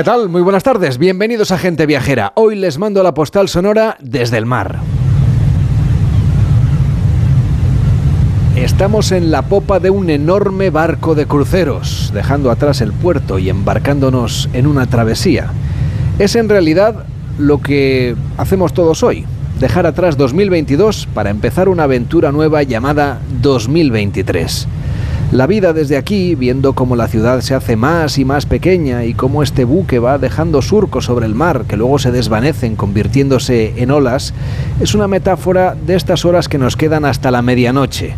¿Qué tal? Muy buenas tardes. Bienvenidos a Gente Viajera. Hoy les mando la postal sonora desde el mar. Estamos en la popa de un enorme barco de cruceros, dejando atrás el puerto y embarcándonos en una travesía. Es en realidad lo que hacemos todos hoy, dejar atrás 2022 para empezar una aventura nueva llamada 2023. La vida desde aquí, viendo cómo la ciudad se hace más y más pequeña y cómo este buque va dejando surcos sobre el mar que luego se desvanecen convirtiéndose en olas, es una metáfora de estas horas que nos quedan hasta la medianoche.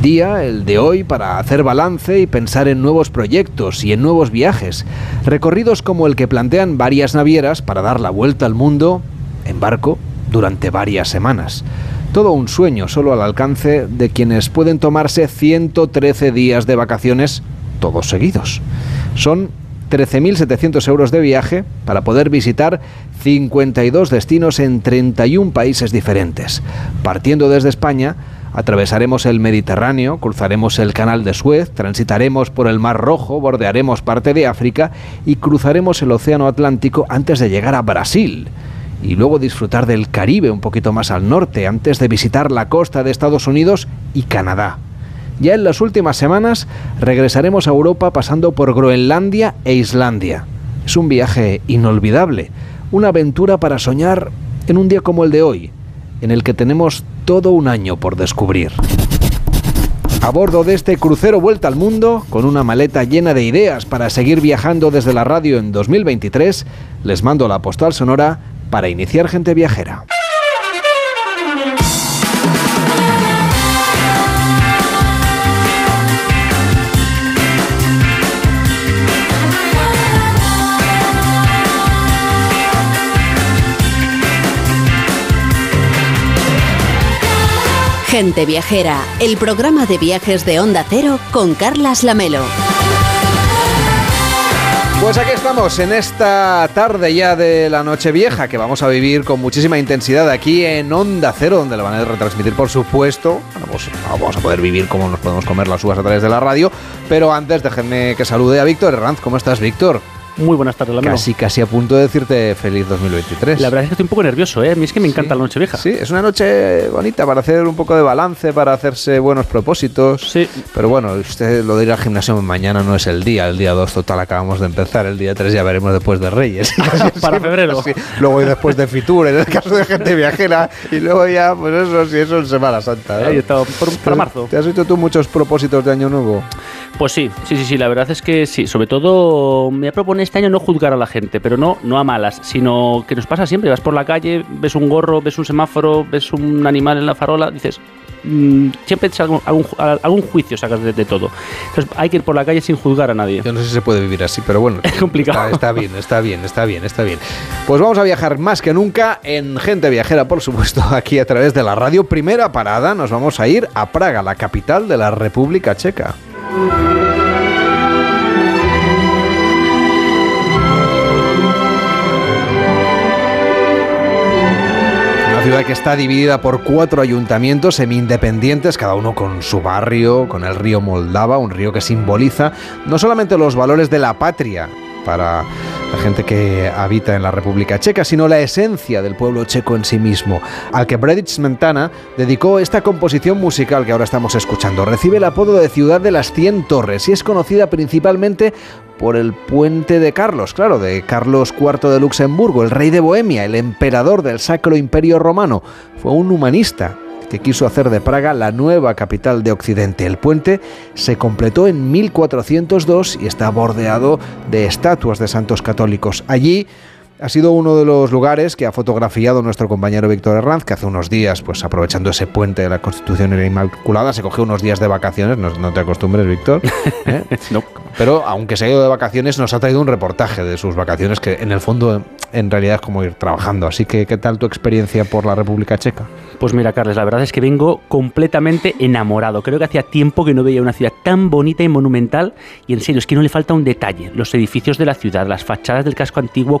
Día, el de hoy, para hacer balance y pensar en nuevos proyectos y en nuevos viajes, recorridos como el que plantean varias navieras para dar la vuelta al mundo en barco durante varias semanas. Todo un sueño solo al alcance de quienes pueden tomarse 113 días de vacaciones todos seguidos. Son 13.700 euros de viaje para poder visitar 52 destinos en 31 países diferentes. Partiendo desde España, atravesaremos el Mediterráneo, cruzaremos el Canal de Suez, transitaremos por el Mar Rojo, bordearemos parte de África y cruzaremos el Océano Atlántico antes de llegar a Brasil y luego disfrutar del Caribe un poquito más al norte antes de visitar la costa de Estados Unidos y Canadá. Ya en las últimas semanas regresaremos a Europa pasando por Groenlandia e Islandia. Es un viaje inolvidable, una aventura para soñar en un día como el de hoy, en el que tenemos todo un año por descubrir. A bordo de este crucero Vuelta al Mundo, con una maleta llena de ideas para seguir viajando desde la radio en 2023, les mando la postal sonora para iniciar gente viajera. Gente Viajera, el programa de viajes de Onda Cero con Carlas Lamelo. Pues aquí estamos en esta tarde ya de la noche vieja que vamos a vivir con muchísima intensidad aquí en Onda Cero, donde la van a retransmitir, por supuesto. Bueno, pues vamos a poder vivir como nos podemos comer las uvas a través de la radio. Pero antes, déjenme que salude a Víctor Herranz. ¿Cómo estás, Víctor? Muy buenas tardes, Lamelo. Casi, casi a punto de decirte feliz 2023. La verdad es que estoy un poco nervioso, ¿eh? A mí es que me encanta la noche vieja. Sí, es una noche bonita para hacer un poco de balance, para hacerse buenos propósitos. Sí. Pero bueno, usted lo de ir al gimnasio mañana no es el día. El día 2 total acabamos de empezar. El día 3 ya veremos después de Reyes. para febrero. Sí. Luego y después de Fitur, en el caso de gente viajera. Y luego ya, pues eso sí, eso en Semana Santa. Ahí está, por- para marzo. ¿Te has hecho tú muchos propósitos de Año Nuevo? Pues sí, sí, sí, sí, la verdad es que sí. Sobre todo me propone este año no juzgar a la gente, pero no, no a malas, sino que nos pasa siempre. Vas por la calle, ves un gorro, ves un semáforo, ves un animal en la farola, dices... mm, siempre algún, algún, algún juicio sacas de, de todo. Entonces hay que ir por la calle sin juzgar a nadie. Yo no sé si se puede vivir así, pero bueno. Es complicado. Está, está bien, está bien, está bien, está bien. Pues vamos a viajar más que nunca en Gente Viajera, por supuesto, aquí a través de la radio. Primera parada, nos vamos a ir a Praga, la capital de la República Checa. Una ciudad que está dividida por cuatro ayuntamientos semi-independientes, cada uno con su barrio, con el río Moldava, un río que simboliza no solamente los valores de la patria para la gente que habita en la República Checa, sino la esencia del pueblo checo en sí mismo, al que Bredic Smetana dedicó esta composición musical que ahora estamos escuchando. Recibe el apodo de Ciudad de las Cien Torres y es conocida principalmente por el puente de Carlos, claro, de Carlos IV de Luxemburgo, el rey de Bohemia, el emperador del Sacro Imperio Romano. Fue un humanista que quiso hacer de Praga la nueva capital de Occidente. El puente se completó en 1402 y está bordeado de estatuas de santos católicos. Allí ha sido uno de los lugares que ha fotografiado nuestro compañero Víctor Herranz, que hace unos días, pues aprovechando ese puente de la Constitución Inmaculada, se cogió unos días de vacaciones. No, no te acostumbres, Víctor. ¿eh? No. Pero aunque se ha ido de vacaciones, nos ha traído un reportaje de sus vacaciones, que en el fondo, en realidad, es como ir trabajando. Así que, ¿qué tal tu experiencia por la República Checa? Pues mira, Carles, la verdad es que vengo completamente enamorado. Creo que hacía tiempo que no veía una ciudad tan bonita y monumental. Y en serio, es que no le falta un detalle. Los edificios de la ciudad, las fachadas del casco antiguo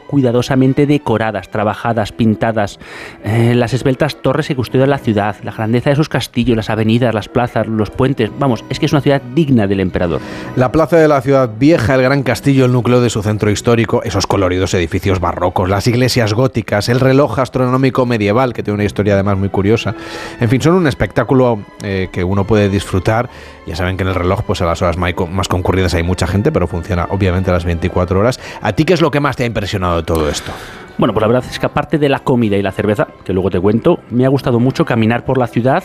decoradas, trabajadas, pintadas, eh, las esbeltas torres que custodian la ciudad, la grandeza de sus castillos, las avenidas, las plazas, los puentes. Vamos, es que es una ciudad digna del emperador. La plaza de la ciudad vieja, el gran castillo, el núcleo de su centro histórico, esos coloridos edificios barrocos, las iglesias góticas, el reloj astronómico medieval, que tiene una historia además muy curiosa. En fin, son un espectáculo eh, que uno puede disfrutar. Ya saben que en el reloj, pues a las horas más concurridas hay mucha gente, pero funciona obviamente a las 24 horas. ¿A ti qué es lo que más te ha impresionado de todo esto? Bueno, pues la verdad es que aparte de la comida y la cerveza, que luego te cuento, me ha gustado mucho caminar por la ciudad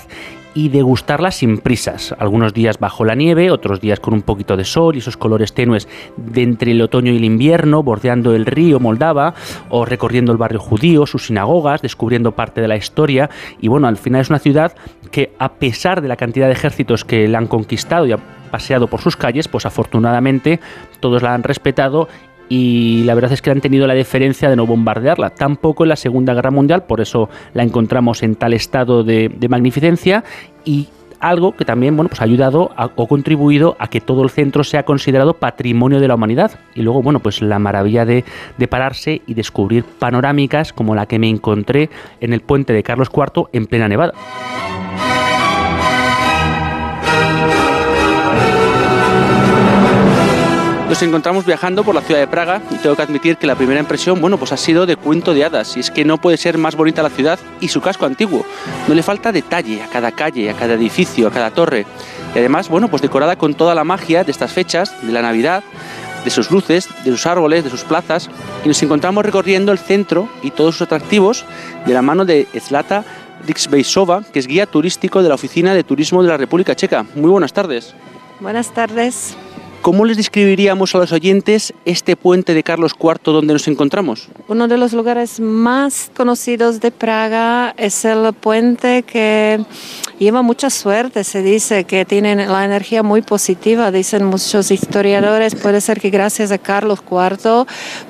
y degustarla sin prisas. Algunos días bajo la nieve, otros días con un poquito de sol y esos colores tenues de entre el otoño y el invierno, bordeando el río Moldava o recorriendo el barrio judío, sus sinagogas, descubriendo parte de la historia. Y bueno, al final es una ciudad que a pesar de la cantidad de ejércitos que la han conquistado y ha paseado por sus calles, pues afortunadamente todos la han respetado y la verdad es que han tenido la deferencia de no bombardearla, tampoco en la Segunda Guerra Mundial, por eso la encontramos en tal estado de, magnificencia y algo que también bueno, pues ha ayudado o contribuido a que todo el centro sea considerado patrimonio de la humanidad. Y luego, bueno, pues la maravilla de, de pararse y descubrir panorámicas como la que me encontré en el puente de Carlos IV en plena nevada. Nos encontramos viajando por la ciudad de Praga y tengo que admitir que la primera impresión, bueno, pues ha sido de cuento de hadas. Y es que no puede ser más bonita la ciudad y su casco antiguo. No le falta detalle a cada calle, a cada edificio, a cada torre. Y además, bueno, pues decorada con toda la magia de estas fechas, de la Navidad, de sus luces, de sus árboles, de sus plazas. Y nos encontramos recorriendo el centro y todos sus atractivos de la mano de Zlata Dixbejsova, que es guía turístico de la Oficina de Turismo de la República Checa. Muy buenas tardes. Buenas tardes. ¿Cómo les describiríamos a los oyentes este puente de Carlos IV donde nos encontramos? Uno de los lugares más conocidos de Praga es el puente que lleva mucha suerte, se dice que tiene la energía muy positiva, dicen muchos historiadores, puede ser que gracias a Carlos IV,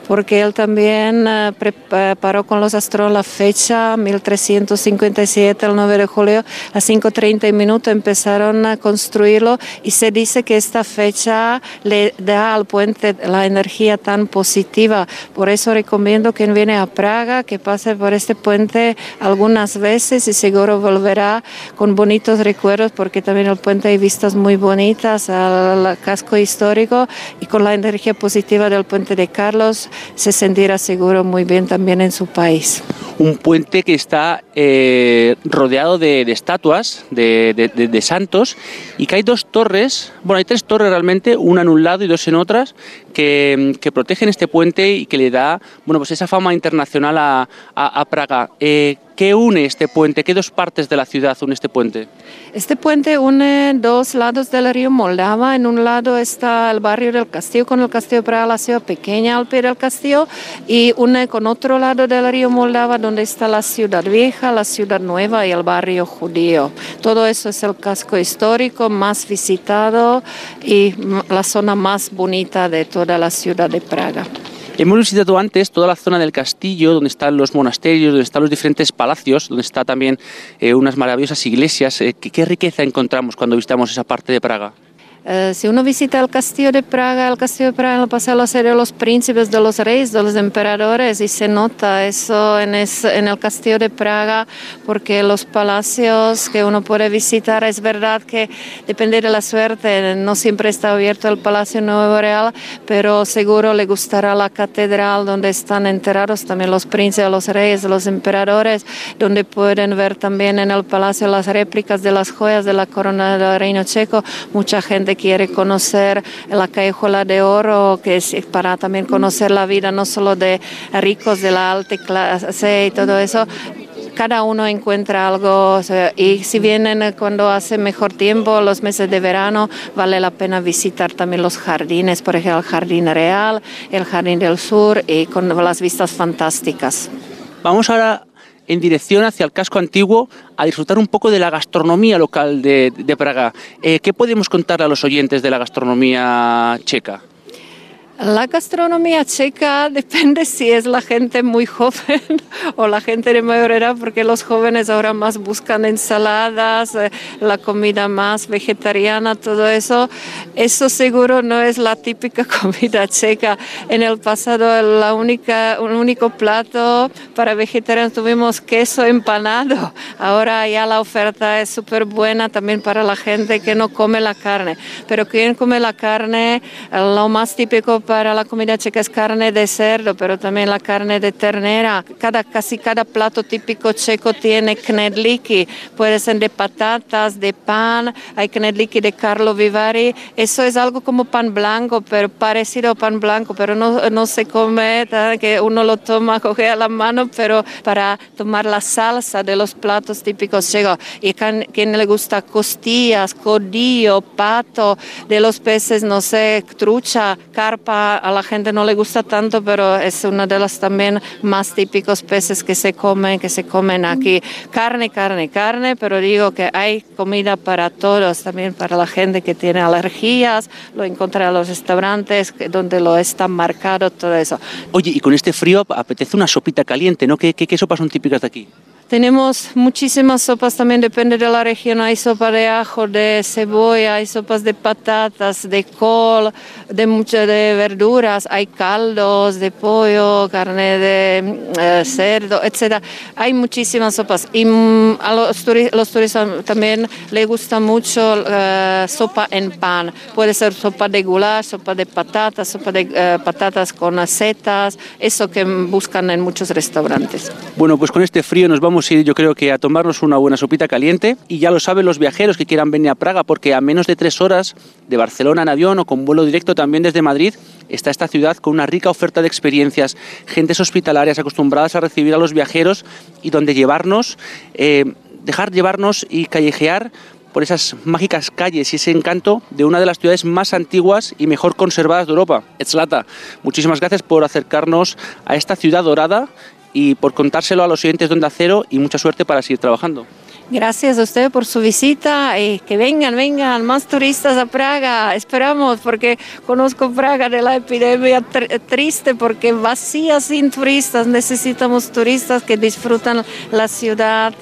porque él también eh, preparó con los astros la fecha 1357, el 9 de julio, a 5.30 minutos empezaron a construirlo y se dice que esta fecha le da al puente la energía tan positiva. Por eso recomiendo quien viene a Praga que pase por este puente algunas veces y seguro volverá con bonitos recuerdos porque también el puente hay vistas muy bonitas al casco histórico y con la energía positiva del puente de Carlos se sentirá seguro muy bien también en su país. Un puente que está eh, rodeado de, estatuas de, de, santos y que hay dos torres, bueno, hay tres torres realmente, una en un lado y dos en otras, que, protegen este puente y que le da bueno, pues esa fama internacional a, a, Praga. Eh, ¿Qué une este puente? ¿Qué dos partes de la ciudad une este puente? Este puente une dos lados del río Moldava. En un lado está el barrio del Castillo con el Castillo Praga, la ciudad pequeña al pie del castillo, y une con otro lado del río Moldava donde está la ciudad vieja, la ciudad nueva y el barrio judío. Todo eso es el casco histórico más visitado y la zona más bonita de toda la ciudad de Praga. Hemos visitado antes toda la zona del castillo, donde están los monasterios, donde están los diferentes palacios, donde está también eh, unas maravillosas iglesias. Eh, ¿Qué riqueza encontramos cuando visitamos esa parte de Praga? Eh, si uno visita el castillo de Praga, el castillo de Praga lo pasado la serie de los príncipes, de los reyes, de los emperadores, y se nota eso en, en, el castillo de Praga, porque los palacios que uno puede visitar, es verdad que depende de la suerte, no siempre está abierto el Palacio Nuevo Real, pero seguro le gustará la catedral donde están enterrados también los príncipes, los reyes, los emperadores, donde pueden ver también en el palacio las réplicas de las joyas de la corona del reino checo, mucha gente quiere conocer la callejuela de oro, que es para también conocer la vida no solo de ricos de la alta clase y todo eso, cada uno encuentra algo y si vienen cuando hace mejor tiempo, los meses de verano, vale la pena visitar también los jardines, por ejemplo el Jardín Real, el Jardín del Sur y con las vistas fantásticas. Vamos ahora en dirección hacia el casco antiguo a disfrutar un poco de la gastronomía local de, Praga. Eh, ¿Qué podemos contarle a los oyentes de la gastronomía checa? La gastronomía checa depende si es la gente muy joven o la gente de mayor edad, porque los jóvenes ahora más buscan ensaladas, eh, la comida más vegetariana, todo eso. Eso seguro no es la típica comida checa. En el pasado la un único plato para vegetarianos tuvimos queso empanado. Ahora ya la oferta es súper buena también para la gente que no come la carne. Pero quien come la carne, lo más típico para la comida checa es carne de cerdo, pero también la carne de ternera. Cada, casi cada plato típico checo tiene knedliki, puede ser de patatas, de pan, hay knedliki de Carlo Vivari. Eso es algo como pan blanco, pero parecido a pan blanco, pero no, no se come, que uno lo toma, coge a la mano, pero para tomar la salsa de los platos típicos checos. Y quien le gusta costillas, codillo, pato, de los peces, no sé, trucha, carpa, a la gente no le gusta tanto, pero es uno de los también más típicos peces que se comen, que se comen aquí. Carne, carne, carne, pero digo que hay comida para todos, también para la gente que tiene alergias, lo encontré en los restaurantes donde lo está marcado todo eso. Oye, y con este frío apetece una sopita caliente, ¿no? ¿Qué, qué, qué sopas son típicas de aquí? Tenemos muchísimas sopas, también depende de la región. Hay sopa de ajo, de cebolla, hay sopas de patatas, de col, de muchas de verduras, hay caldos de pollo, carne de eh, cerdo, etc. Hay muchísimas sopas. Y mm, a los, turistas también les gusta mucho uh, sopa en pan. Puede ser sopa de goulash, sopa de patatas, sopa de uh, patatas con setas, eso que buscan en muchos restaurantes. Bueno, pues con este frío nos vamos vamos a ir yo creo que a tomarnos una buena sopita caliente y ya lo saben los viajeros que quieran venir a Praga porque a menos de tres horas de Barcelona en avión o con vuelo directo también desde Madrid está esta ciudad con una rica oferta de experiencias, gentes hospitalarias acostumbradas a recibir a los viajeros y donde llevarnos, eh, dejar llevarnos y callejear por esas mágicas calles y ese encanto de una de las ciudades más antiguas y mejor conservadas de Europa, Etzlata. Muchísimas gracias por acercarnos a esta ciudad dorada y por contárselo a los oyentes de Onda Cero y mucha suerte para seguir trabajando. Gracias a usted por su visita y que vengan, vengan más turistas a Praga. Esperamos porque conozco Praga de la epidemia triste porque vacía sin turistas. Necesitamos turistas que disfrutan la ciudad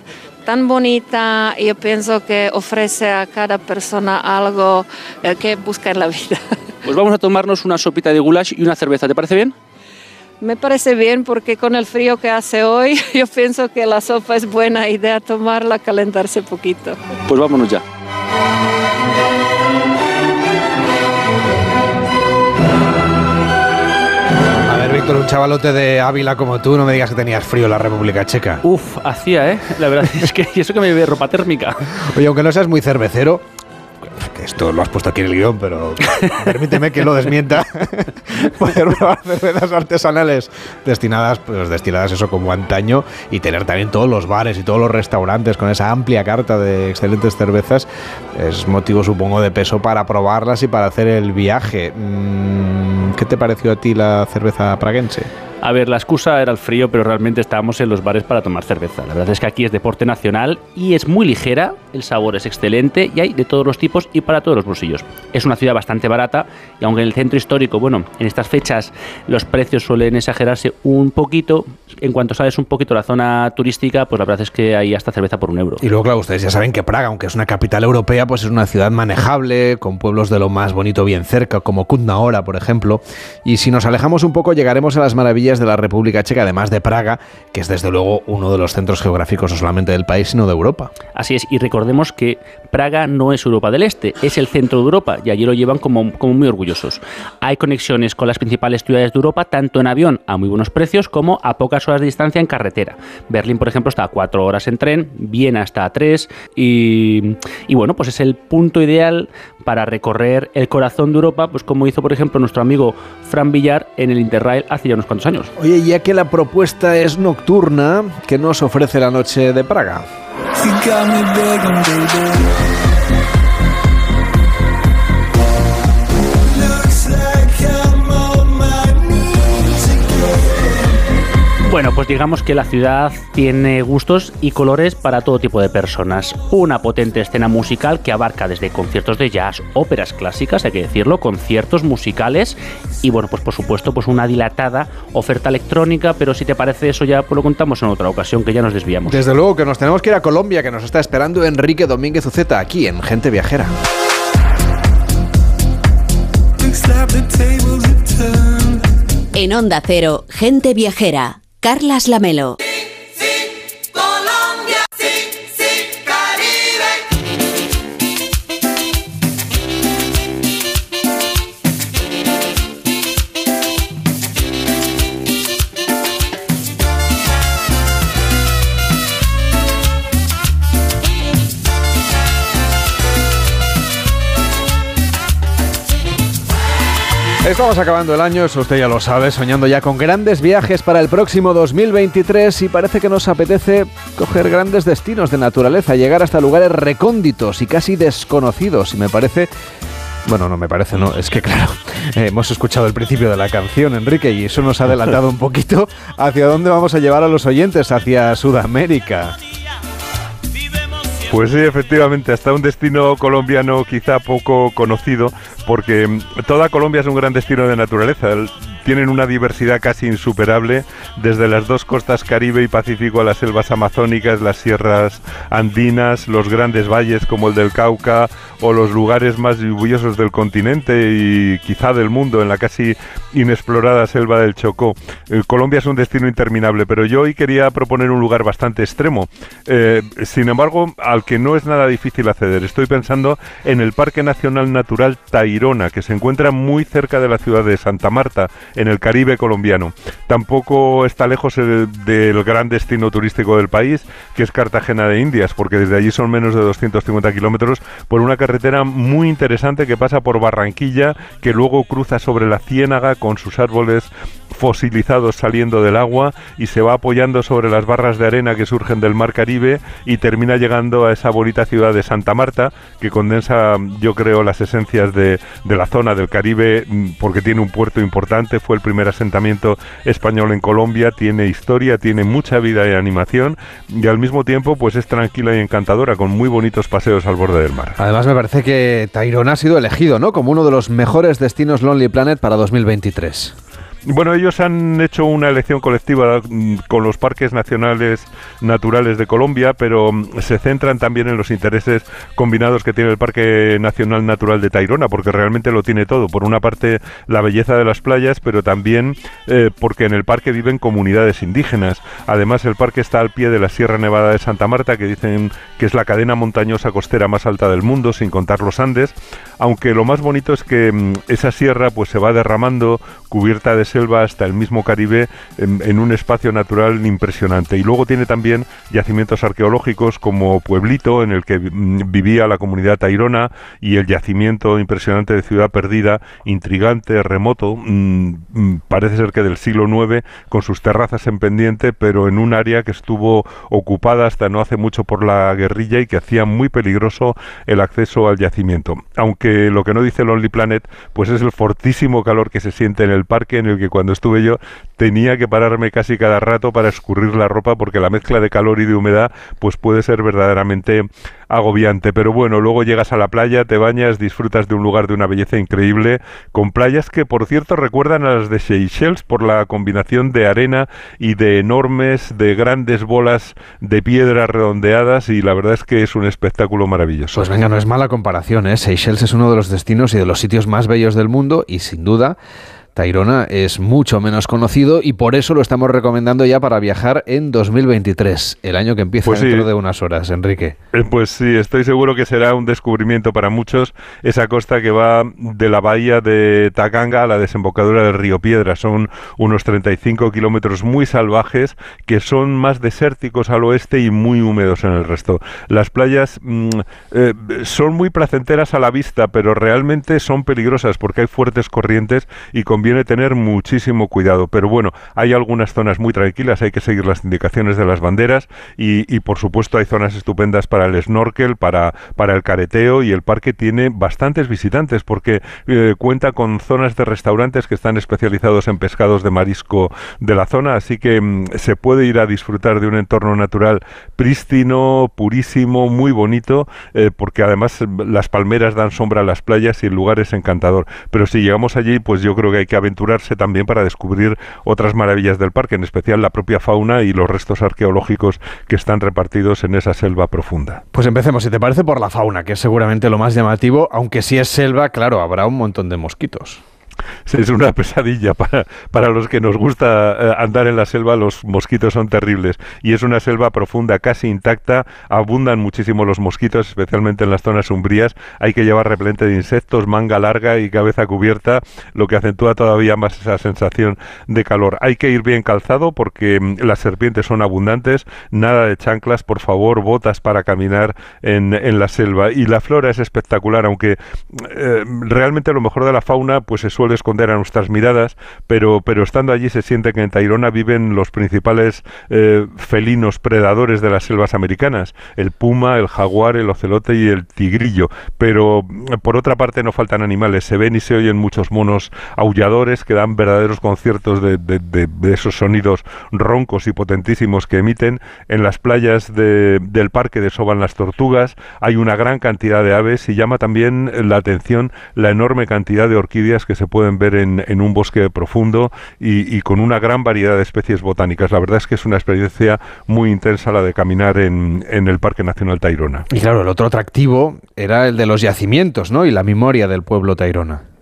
tan bonita yo pienso que ofrece a cada persona algo eh, que busca en la vida. Pues vamos a tomarnos una sopita de goulash y una cerveza, ¿te parece bien? Me parece bien porque con el frío que hace hoy, yo pienso que la sopa es buena idea tomarla, calentarse poquito. Pues vámonos ya. A ver, Víctor, un chavalote de Ávila como tú, no me digas que tenías frío en la República Checa. Uf, hacía, ¿eh? La verdad es que eso que me llevé ropa térmica. Oye, aunque no seas muy cervecero, esto lo has puesto aquí en el guion, pero permíteme que lo desmienta, poder probar cervezas artesanales destinadas, pues destiladas eso como antaño y tener también todos los bares y todos los restaurantes con esa amplia carta de excelentes cervezas es motivo supongo de peso para probarlas y para hacer el viaje. Mm, ¿Qué te pareció a ti la cerveza praguense? A ver, la excusa era el frío, pero realmente estábamos en los bares para tomar cerveza. La verdad es que aquí es deporte nacional y es muy ligera, el sabor es excelente y hay de todos los tipos y para todos los bolsillos. Es una ciudad bastante barata y aunque en el centro histórico, bueno, en estas fechas los precios suelen exagerarse un poquito, en cuanto sabes un poquito la zona turística, pues la verdad es que hay hasta cerveza por un euro. Y luego, claro, ustedes ya saben que Praga, aunque es una capital europea, pues es una ciudad manejable, con pueblos de lo más bonito bien cerca, como Kutna por ejemplo. Y si nos alejamos un poco, llegaremos a las maravillas de la República Checa, además de Praga, que es desde luego uno de los centros geográficos no solamente del país, sino de Europa. Así es, y recordemos que Praga no es Europa del Este, es el centro de Europa, y allí lo llevan como, como muy orgullosos. Hay conexiones con las principales ciudades de Europa, tanto en avión a muy buenos precios, como a pocas horas de distancia en carretera. Berlín, por ejemplo, está a cuatro horas en tren, Viena está a tres, y, y bueno, pues es el punto ideal para recorrer el corazón de Europa, pues como hizo, por ejemplo, nuestro amigo Fran Villar en el Interrail hace ya unos cuantos años. Oye, ya que la propuesta es nocturna, ¿qué nos ofrece la noche de Praga? Bueno, pues digamos que la ciudad tiene gustos y colores para todo tipo de personas. Una potente escena musical que abarca desde conciertos de jazz, óperas clásicas, hay que decirlo, conciertos musicales y bueno, pues por supuesto, pues una dilatada oferta electrónica, pero si te parece eso ya pues lo contamos en otra ocasión, que ya nos desviamos. Desde luego que nos tenemos que ir a Colombia, que nos está esperando Enrique Domínguez Uceta aquí en Gente Viajera. En Onda Cero, Gente Viajera Carlas Lamelo. Estamos acabando el año, eso usted ya lo sabe, soñando ya con grandes viajes para el próximo 2023 y parece que nos apetece coger grandes destinos de naturaleza, llegar hasta lugares recónditos y casi desconocidos y me parece... Bueno, no me parece, no, es que claro, hemos escuchado el principio de la canción, Enrique, y eso nos ha adelantado un poquito hacia dónde vamos a llevar a los oyentes, hacia Sudamérica. Pues sí, efectivamente, hasta un destino colombiano quizá poco conocido, porque toda Colombia es un gran destino de naturaleza tienen una diversidad casi insuperable, desde las dos costas Caribe y Pacífico a las selvas amazónicas, las sierras andinas, los grandes valles como el del Cauca o los lugares más lluviosos del continente y quizá del mundo en la casi inexplorada selva del Chocó. Eh, Colombia es un destino interminable, pero yo hoy quería proponer un lugar bastante extremo. Eh, sin embargo, al que no es nada difícil acceder. Estoy pensando en el Parque Nacional Natural Tairona, que se encuentra muy cerca de la ciudad de Santa Marta, en el Caribe colombiano. Tampoco está lejos del gran destino turístico del país, que es Cartagena de Indias, porque desde allí son menos de 250 kilómetros por una carretera muy interesante que pasa por Barranquilla, que luego cruza sobre la Ciénaga con sus árboles fosilizados saliendo del agua y se va apoyando sobre las barras de arena que surgen del mar Caribe y termina llegando a esa bonita ciudad de Santa Marta que condensa yo creo las esencias de, de la zona del Caribe mm, porque tiene un puerto importante, fue el primer asentamiento español en Colombia, tiene historia, tiene mucha vida y animación y al mismo tiempo pues es tranquila y encantadora con muy bonitos paseos al borde del mar. Además me parece que Tayrona ha sido elegido ¿no? como uno de los mejores destinos Lonely Planet para 2023. Bueno, ellos han hecho una elección colectiva mm, con los parques nacionales naturales de Colombia, pero mm, se centran también en los intereses combinados que tiene el Parque Nacional Natural de Tairona, porque realmente lo tiene todo. Por una parte, la belleza de las playas, pero también eh, porque en el parque viven comunidades indígenas. Además, el parque está al pie de la Sierra Nevada de Santa Marta, que dicen que es la cadena montañosa costera más alta del mundo, sin contar los Andes. Aunque lo más bonito es que mm, esa sierra pues se va derramando cubierta de selva hasta el mismo Caribe en, un espacio natural impresionante. Y luego tiene también yacimientos arqueológicos como Pueblito, en el que mm, vivía la comunidad tairona, y el yacimiento impresionante de Ciudad Perdida, intrigante, remoto, mm, mm, parece ser que del siglo IX, con sus terrazas en pendiente, pero en un área que estuvo ocupada hasta no hace mucho por la guerrilla y que hacía muy peligroso el acceso al yacimiento. Aunque lo que no dice Lonely Planet, pues es el fortísimo calor que se siente en el parque, en el cuando estuve yo tenía que pararme casi cada rato para escurrir la ropa porque la mezcla de calor y de humedad pues puede ser verdaderamente agobiante. Pero bueno, luego llegas a la playa, te bañas, disfrutas de un lugar de una belleza increíble, con playas que por cierto recuerdan a las de Seychelles por la combinación de arena y de enormes, de grandes bolas de piedra redondeadas y la verdad es que es un espectáculo maravilloso. Pues venga, no es mala comparación, ¿eh? Seychelles es uno de los destinos y de los sitios más bellos del mundo y sin duda Tairona es mucho menos conocido y por eso lo estamos recomendando ya para viajar en 2023, el año que empieza pues dentro de unas horas, Enrique. Eh, pues sí, estoy seguro que será un descubrimiento para muchos esa costa que va de la bahía de Tacanga a la desembocadura del río Piedra. Son unos 35 kilómetros muy salvajes que son más desérticos al oeste y muy húmedos en el resto. Las playas mm, eh, son muy placenteras a la vista, pero realmente son peligrosas porque hay fuertes corrientes y con conviene tener muchísimo cuidado. Pero bueno, hay algunas zonas muy tranquilas, hay que seguir las indicaciones de las banderas y, por supuesto hay zonas estupendas para el snorkel, para, para el careteo y el parque tiene bastantes visitantes porque eh, cuenta con zonas de restaurantes que están especializados en pescados de marisco de la zona, así que mm, se puede ir a disfrutar de un entorno natural prístino, purísimo, muy bonito, eh, porque además eh, las palmeras dan sombra a las playas y el lugar es encantador. Pero si llegamos allí, pues yo creo que hay que aventurarse también para descubrir otras maravillas del parque, en especial la propia fauna y los restos arqueológicos que están repartidos en esa selva profunda. Pues empecemos, si te parece, por la fauna, que es seguramente lo más llamativo, aunque si es selva, claro, habrá un montón de mosquitos. Es una pesadilla para, para los que nos gusta eh, andar en la selva, los mosquitos son terribles. Y es una selva profunda, casi intacta, abundan muchísimo los mosquitos, especialmente en las zonas umbrías. Hay que llevar repelente de insectos, manga larga y cabeza cubierta, lo que acentúa todavía más esa sensación de calor. Hay que ir bien calzado porque mm, las serpientes son abundantes, nada de chanclas, por favor, botas para caminar en, en la selva. Y la flora es espectacular, aunque eh, realmente lo mejor de la fauna pues se suele esconder a nuestras miradas, pero, pero estando allí se siente que en Tairona viven los principales eh, felinos predadores de las selvas americanas, el puma, el jaguar, el ocelote y el tigrillo. Pero por otra parte no faltan animales, se ven y se oyen muchos monos aulladores que dan verdaderos conciertos de, de, esos sonidos roncos y potentísimos que emiten. En las playas del parque desoban las tortugas, hay una gran cantidad de aves y llama también la atención la enorme cantidad de orquídeas que se pueden ver en, un bosque profundo y, con una gran variedad de especies botánicas. La verdad es que es una experiencia muy intensa la de caminar en, en el Parque Nacional Tairona. Y claro, el otro atractivo era el de los yacimientos, ¿no? Y la memoria del pueblo Tairona.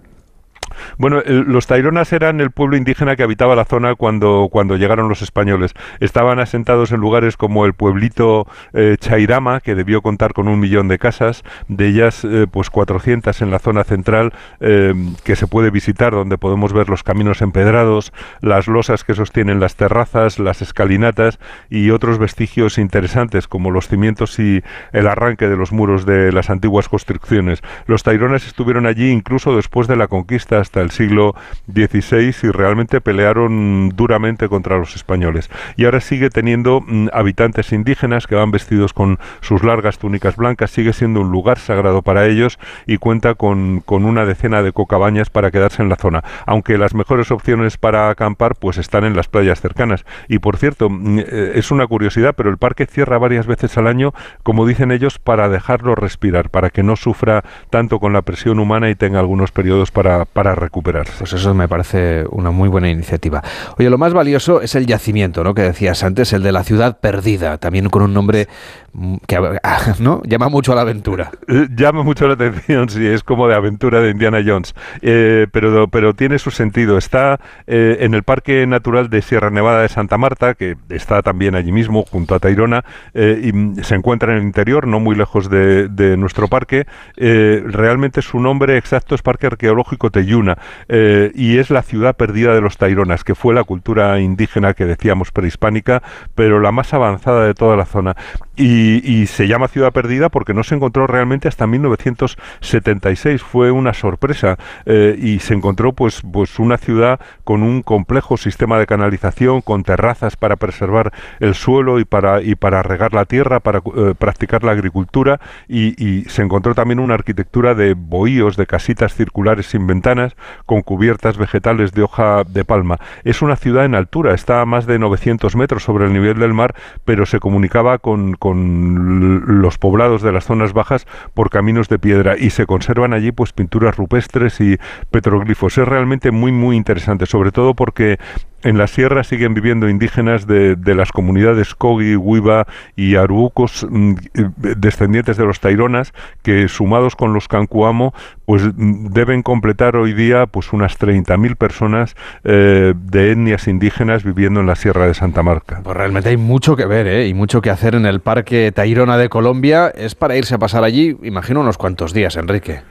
Bueno, los taironas eran el pueblo indígena que habitaba la zona cuando, cuando llegaron los españoles. Estaban asentados en lugares como el pueblito eh, Chairama, que debió contar con un millón de casas, de ellas eh, pues 400 en la zona central eh, que se puede visitar, donde podemos ver los caminos empedrados, las losas que sostienen las terrazas, las escalinatas y otros vestigios interesantes como los cimientos y el arranque de los muros de las antiguas construcciones. Los taironas estuvieron allí incluso después de la conquista hasta el siglo XVI y realmente pelearon duramente contra los españoles. Y ahora sigue teniendo mm, habitantes indígenas que van vestidos con sus largas túnicas blancas, sigue siendo un lugar sagrado para ellos y cuenta con, con una decena de cocabañas para quedarse en la zona, aunque las mejores opciones para acampar pues están en las playas cercanas. Y por cierto, mm, eh, es una curiosidad, pero el parque cierra varias veces al año, como dicen ellos, para dejarlo respirar, para que no sufra tanto con la presión humana y tenga algunos periodos para, para recuperarse. Pues eso me parece una muy buena iniciativa. Oye, lo más valioso es el yacimiento, ¿no? Que decías antes, el de la ciudad perdida, también con un nombre mm, que ¿no? llama mucho a la aventura. Eh, llama mucho la atención, sí, es como de aventura de Indiana Jones, eh, pero, pero tiene su sentido. Está eh, en el Parque Natural de Sierra Nevada de Santa Marta, que está también allí mismo, junto a Tairona, y se encuentra en el interior, no muy lejos de, de nuestro parque. realmente su nombre exacto es Parque Arqueológico Teyuna eh, y es la ciudad perdida de los Taironas, que fue la cultura indígena que decíamos prehispánica, pero la más avanzada de toda la zona. Y, se llama Ciudad Perdida porque no se encontró realmente hasta 1976. Fue una sorpresa eh, y se encontró pues, pues una ciudad con un complejo sistema de canalización, con terrazas para preservar el suelo y para, y para regar la tierra, para eh, practicar la agricultura y, y, se encontró también una arquitectura de bohíos, de casitas circulares sin ventanas, con cubiertas vegetales de hoja de palma. Es una ciudad en altura, está a más de 900 metros sobre el nivel del mar, pero se comunicaba con con los poblados de las zonas bajas por caminos de piedra y se conservan allí pues pinturas rupestres y petroglifos. Es realmente muy muy interesante, sobre todo porque en la sierra siguen viviendo indígenas de, las comunidades Kogi, Huiva y Arucos, mm, descendientes de los Taironas, que sumados con los Cancuamo, pues mm, deben completar hoy día pues unas 30.000 personas eh, de etnias indígenas viviendo en la sierra de Santa Marca. Pues realmente hay mucho que ver ¿eh? y mucho que hacer en el Parque Tairona de Colombia. Es para irse a pasar allí, imagino, unos cuantos días, Enrique.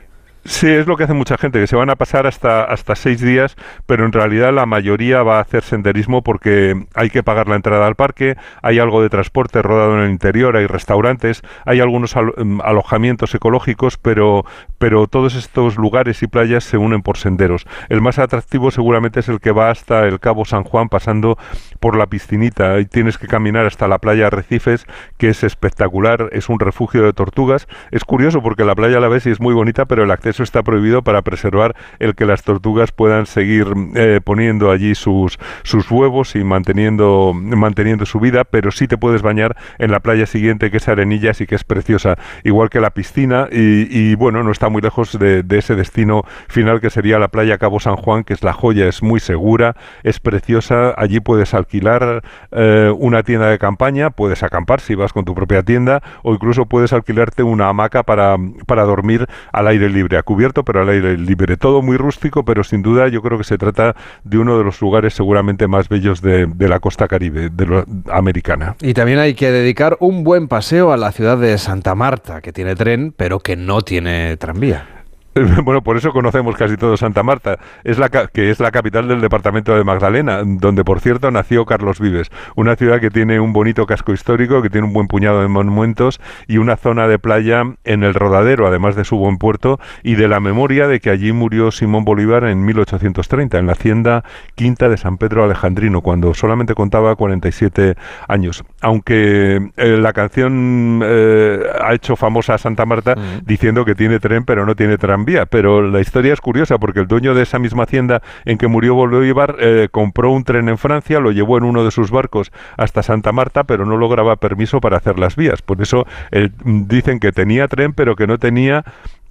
Sí, es lo que hace mucha gente, que se van a pasar hasta, hasta seis días, pero en realidad la mayoría va a hacer senderismo porque hay que pagar la entrada al parque, hay algo de transporte rodado en el interior, hay restaurantes, hay algunos mm, alojamientos ecológicos, pero, pero todos estos lugares y playas se unen por senderos. El más atractivo seguramente es el que va hasta el Cabo San Juan pasando por la piscinita. Ahí tienes que caminar hasta la playa Arrecifes, que es espectacular, es un refugio de tortugas. Es curioso porque la playa la ves y es muy bonita, pero el acceso eso está prohibido para preservar el que las tortugas puedan seguir eh, poniendo allí sus, sus huevos y manteniendo, manteniendo su vida, pero sí te puedes bañar en la playa siguiente, que es Arenillas y que es preciosa, igual que la piscina, y, bueno, no está muy lejos de, ese destino final que sería la playa Cabo San Juan, que es la joya, es muy segura, es preciosa, allí puedes alquilar eh, una tienda de campaña, puedes acampar si vas con tu propia tienda, o incluso puedes alquilarte una hamaca para, para dormir al aire libre cubierto, pero al aire libre. Todo muy rústico, pero sin duda yo creo que se trata de uno de los lugares seguramente más bellos de, la costa caribe, de lo, americana. Y también hay que dedicar un buen paseo a la ciudad de Santa Marta, que tiene tren, pero que no tiene tranvía. Bueno, por eso conocemos casi todo Santa Marta, es la que es la capital del departamento de Magdalena, donde por cierto nació Carlos Vives, una ciudad que tiene un bonito casco histórico, que tiene un buen puñado de monumentos y una zona de playa en el Rodadero, además de su buen puerto y de la memoria de que allí murió Simón Bolívar en 1830 en la hacienda Quinta de San Pedro Alejandrino, cuando solamente contaba 47 años. Aunque eh, la canción eh, ha hecho famosa a Santa Marta diciendo que tiene tren pero no tiene tren vía, pero la historia es curiosa porque el dueño de esa misma hacienda en que murió Bolívar eh, compró un tren en Francia, lo llevó en uno de sus barcos hasta Santa Marta, pero no lograba permiso para hacer las vías. Por eso eh, dicen que tenía tren, pero que no tenía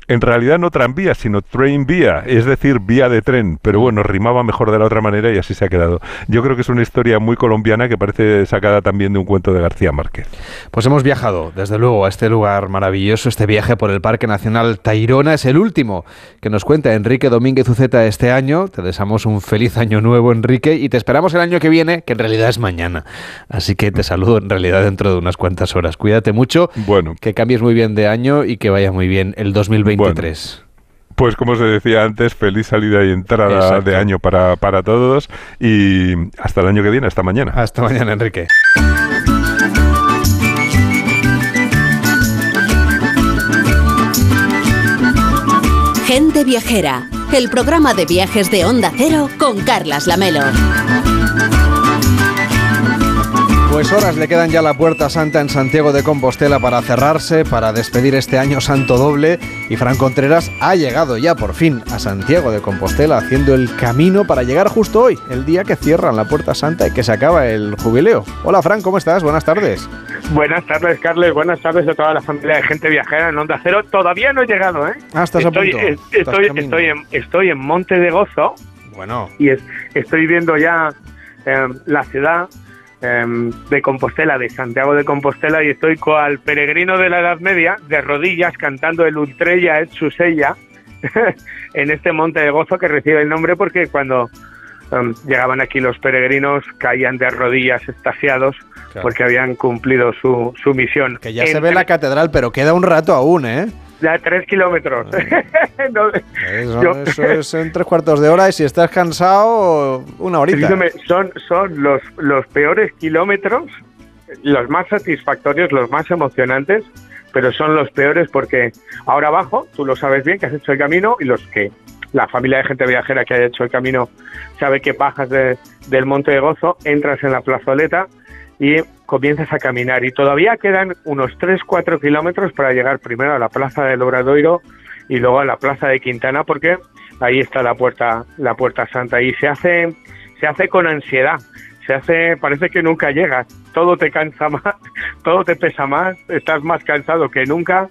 en realidad no tranvía, sino train vía, es decir, vía de tren, pero bueno, rimaba mejor de la otra manera y así se ha quedado. Yo creo que es una historia muy colombiana que parece sacada también de un cuento de García Márquez. Pues hemos viajado, desde luego, a este lugar maravilloso, este viaje por el Parque Nacional Tairona es el último que nos cuenta Enrique Domínguez Uceta este año. Te deseamos un feliz año nuevo, Enrique, y te esperamos el año que viene, que en realidad es mañana. Así que te saludo en realidad dentro de unas cuantas horas. Cuídate mucho, bueno. que cambies muy bien de año y que vaya muy bien el 2020. Pues como se decía antes, feliz salida y entrada de año para, para todos y hasta el año que viene, hasta mañana. Hasta mañana, Enrique. Gente Viajera, el programa de viajes de Onda Cero con Carlas Lamelo. Pues horas le quedan ya la Puerta Santa en Santiago de Compostela para cerrarse, para despedir este año santo doble. Y Fran Contreras ha llegado ya por fin a Santiago de Compostela, haciendo el camino para llegar justo hoy, el día que cierran la Puerta Santa y que se acaba el jubileo. Hola Fran, ¿cómo estás? Buenas tardes. Buenas tardes, Carles. Buenas tardes a toda la familia de gente viajera en Onda Cero. Todavía no he llegado, ¿eh? Ah, estás estoy, a punto. estoy, estoy, en, estoy en Monte de Gozo. Bueno. Y estoy viendo ya eh, la ciudad Em, de Compostela, de Santiago de Compostela, y estoy con el peregrino de la Edad Media, de rodillas, cantando el Ultrella et Susella, en este monte de gozo que recibe el nombre porque cuando em, llegaban aquí los peregrinos caían de rodillas estaciados porque habían cumplido su, su misión. Que ya se ve la catedral, pero queda un rato aún, ¿eh? Ya tres kilómetros. eso, es en tres cuartos de hora y si estás cansado, una horita. Son, son los, los peores kilómetros, los más satisfactorios, los más emocionantes, pero son los peores porque ahora abajo, tú lo sabes bien, que has hecho el camino y los que la familia de gente viajera que haya hecho el camino sabe que bajas del Monte de Gozo, entras en la plazoleta y comienzas a caminar. Y todavía quedan unos 3-4 kilómetros para llegar primero a la Plaza del Obradoiro y luego a la Plaza de Quintana, porque ahí está la puerta, la puerta santa. Y se hace, se hace con ansiedad. Se hace, parece que nunca llegas. Todo te cansa más, todo te pesa más, estás más cansado que nunca,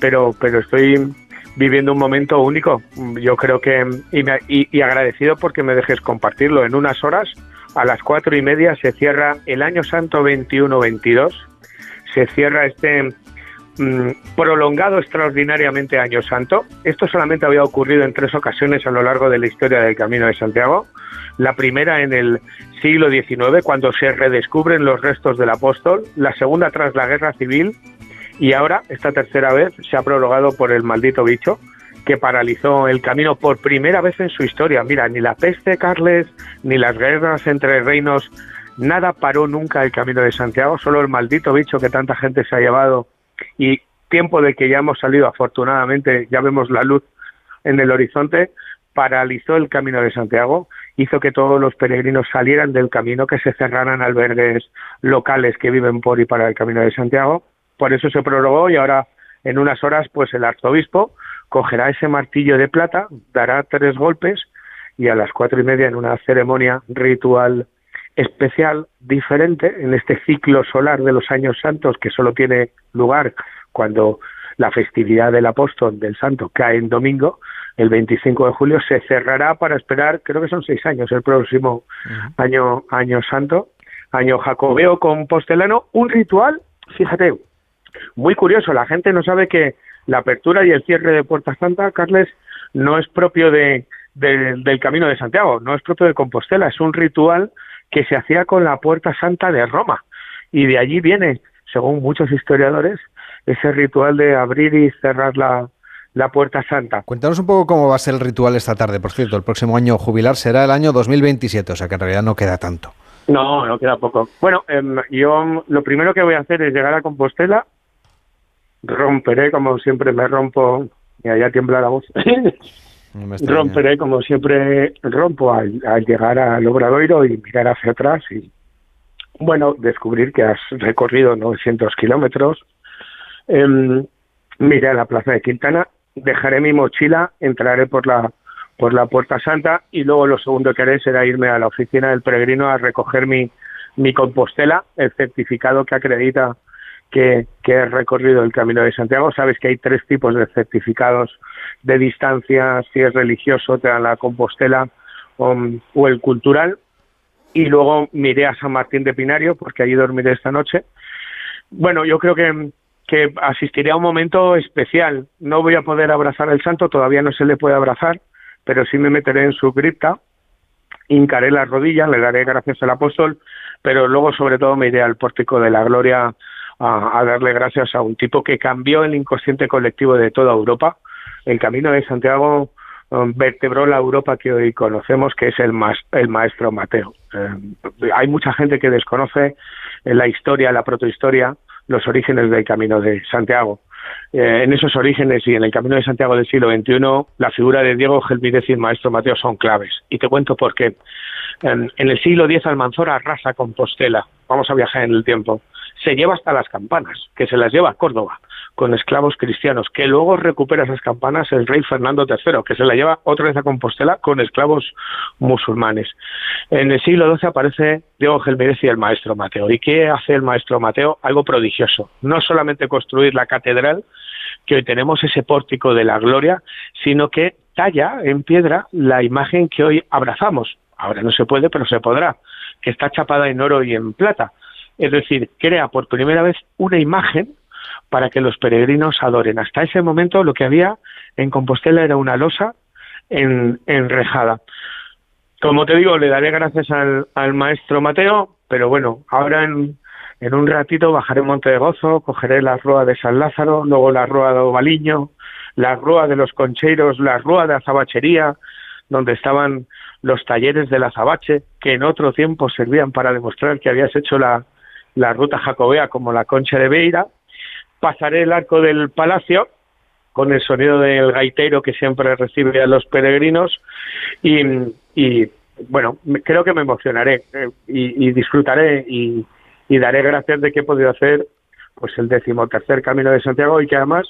pero, pero estoy viviendo un momento único. Yo creo que, y, y agradecido porque me dejes compartirlo en unas horas a las cuatro y media se cierra el año santo 21-22, se cierra este mm, prolongado extraordinariamente año santo. Esto solamente había ocurrido en tres ocasiones a lo largo de la historia del Camino de Santiago. La primera en el siglo XIX, cuando se redescubren los restos del apóstol, la segunda tras la guerra civil y ahora, esta tercera vez, se ha prolongado por el maldito bicho, que paralizó el camino por primera vez en su historia. Mira, ni la peste, Carles, ni las guerras entre reinos, nada paró nunca el camino de Santiago, solo el maldito bicho que tanta gente se ha llevado y tiempo de que ya hemos salido, afortunadamente, ya vemos la luz en el horizonte, paralizó el camino de Santiago, hizo que todos los peregrinos salieran del camino, que se cerraran albergues locales que viven por y para el camino de Santiago. Por eso se prorrogó y ahora en unas horas pues el arzobispo cogerá ese martillo de plata, dará tres golpes y a las cuatro y media en una ceremonia ritual especial, diferente, en este ciclo solar de los años santos que solo tiene lugar cuando la festividad del apóstol del santo cae en domingo, el 25 de julio, se cerrará para esperar, creo que son seis años, el próximo año, año santo, año jacobeo compostelano, un ritual, fíjate, muy curioso, la gente no sabe que la apertura y el cierre de Puerta Santa, Carles, no es propio de, del Camino de Santiago, no es propio de Compostela, es un ritual que se hacía con la Puerta Santa de Roma. Y de allí viene, según muchos historiadores, ese ritual de abrir y cerrar la, la Puerta Santa. Cuéntanos un poco cómo va a ser el ritual esta tarde. Por cierto, el próximo año jubilar será el año 2027, o sea que en realidad no queda tanto. No, no queda poco. Bueno, em, yo lo primero que voy a hacer es llegar a Compostela, romperé como siempre me rompo, y allá tiembla la voz, romperé como siempre rompo al, llegar al Obradoiro y mirar hacia atrás y, bueno, descubrir que has recorrido 900 kilómetros. Eh, miré a la plaza de Quintana, dejaré mi mochila, entraré por la por la Puerta Santa y luego lo segundo que haré será irme a la oficina del peregrino a recoger mi, mi compostela, el certificado que acredita que, he recorrido el Camino de Santiago. Sabes que hay tres tipos de certificados de distancia, si es religioso, te dan la Compostela um, o, el cultural. Y luego miré a San Martín de Pinario, porque allí dormiré esta noche. Bueno, yo creo que, que asistiré a un momento especial. No voy a poder abrazar al santo, todavía no se le puede abrazar, pero sí me meteré en su cripta, hincaré las rodillas, le daré gracias al apóstol, pero luego sobre todo me iré al pórtico de la gloria a, darle gracias a un tipo que cambió el inconsciente colectivo de toda Europa. El Camino de Santiago um, vertebró la Europa que hoy conocemos, que es el, el maestro Mateo. Eh, hay mucha gente que desconoce en la historia, la protohistoria, los orígenes del Camino de Santiago. Eh, en esos orígenes y en el Camino de Santiago del siglo XXI, la figura de Diego Gelmírez y el maestro Mateo son claves. Y te cuento por qué. En, en el siglo X Almanzora arrasa Compostela. Vamos a viajar en el tiempo se lleva hasta las campanas, que se las lleva a Córdoba, con esclavos cristianos, que luego recupera esas campanas el rey Fernando III, que se la lleva otra vez a Compostela con esclavos musulmanes. En el siglo XII aparece Diego Gelmírez y el maestro Mateo. ¿Y qué hace el maestro Mateo? Algo prodigioso. No solamente construir la catedral, que hoy tenemos ese pórtico de la gloria, sino que talla en piedra la imagen que hoy abrazamos. Ahora no se puede, pero se podrá, que está chapada en oro y en plata es decir, crea por primera vez una imagen para que los peregrinos adoren. Hasta ese momento lo que había en Compostela era una losa enrejada. Como te digo, le daré gracias al, maestro Mateo, pero bueno, ahora en, en, un ratito bajaré Monte de Gozo, cogeré la rúa de San Lázaro, luego la rúa de Ovaliño, la rúa de los Concheiros, la rúa de Azabachería, donde estaban los talleres de la azabache, que en otro tiempo servían para demostrar que habías hecho la, la ruta jacobea como la concha de Beira, pasaré el arco del palacio con el sonido del gaitero que siempre recibe a los peregrinos y, bueno, creo que me emocionaré eh, y, disfrutaré y, daré gracias de que he podido hacer pues el decimotercer Camino de Santiago y que además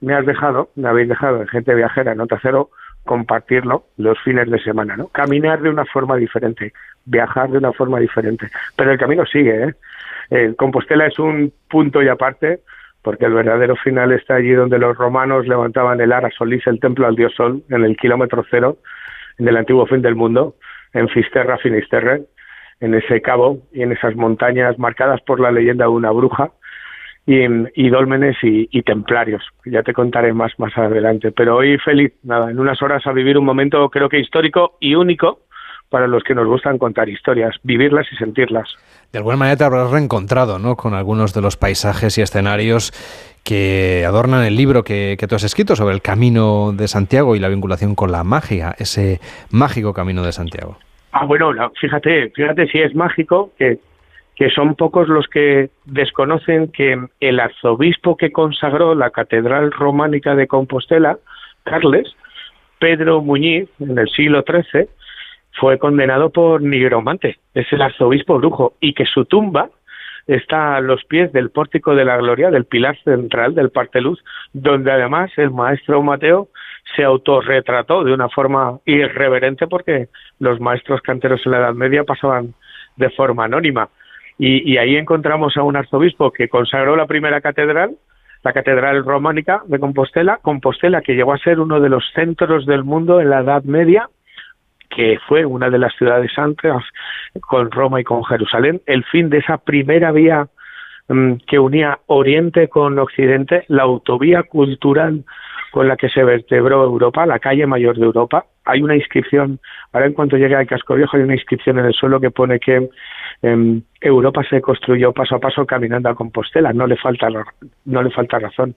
me has dejado, me habéis dejado en gente viajera Nota Cero compartirlo los fines de semana, ¿no? Caminar de una forma diferente, viajar de una forma diferente, pero el camino sigue, ¿eh? Eh, Compostela es un punto y aparte, porque el verdadero final está allí donde los romanos levantaban el Ara Solis, el templo al dios Sol, en el kilómetro cero, en el antiguo fin del mundo, en Fisterra, Finisterre, en ese cabo y en esas montañas marcadas por la leyenda de una bruja, y, y dólmenes y, y, templarios. Ya te contaré más más adelante. Pero hoy feliz, nada, en unas horas a vivir un momento creo que histórico y único para los que nos gustan contar historias, vivirlas y sentirlas. De alguna manera te habrás reencontrado ¿no? con algunos de los paisajes y escenarios que adornan el libro que, que, tú has escrito sobre el camino de Santiago y la vinculación con la magia, ese mágico camino de Santiago. Ah, bueno, fíjate, fíjate si es mágico que, que son pocos los que desconocen que el arzobispo que consagró la catedral románica de Compostela, Carles, Pedro Muñiz, en el siglo XIII, fue condenado por nigromante, es el arzobispo brujo, y que su tumba está a los pies del pórtico de la gloria, del pilar central del Parteluz, donde además el maestro Mateo se autorretrató de una forma irreverente porque los maestros canteros en la Edad Media pasaban de forma anónima. Y, y ahí encontramos a un arzobispo que consagró la primera catedral, la catedral románica de Compostela, Compostela que llegó a ser uno de los centros del mundo en la Edad Media, que fue una de las ciudades santas con Roma y con Jerusalén, el fin de esa primera vía mm, que unía Oriente con Occidente, la autovía cultural con la que se vertebró Europa, la calle mayor de Europa. Hay una inscripción, ahora en cuanto llegue al casco viejo, hay una inscripción en el suelo que pone que em, Europa se construyó paso a paso caminando a Compostela, no le falta, no le falta razón.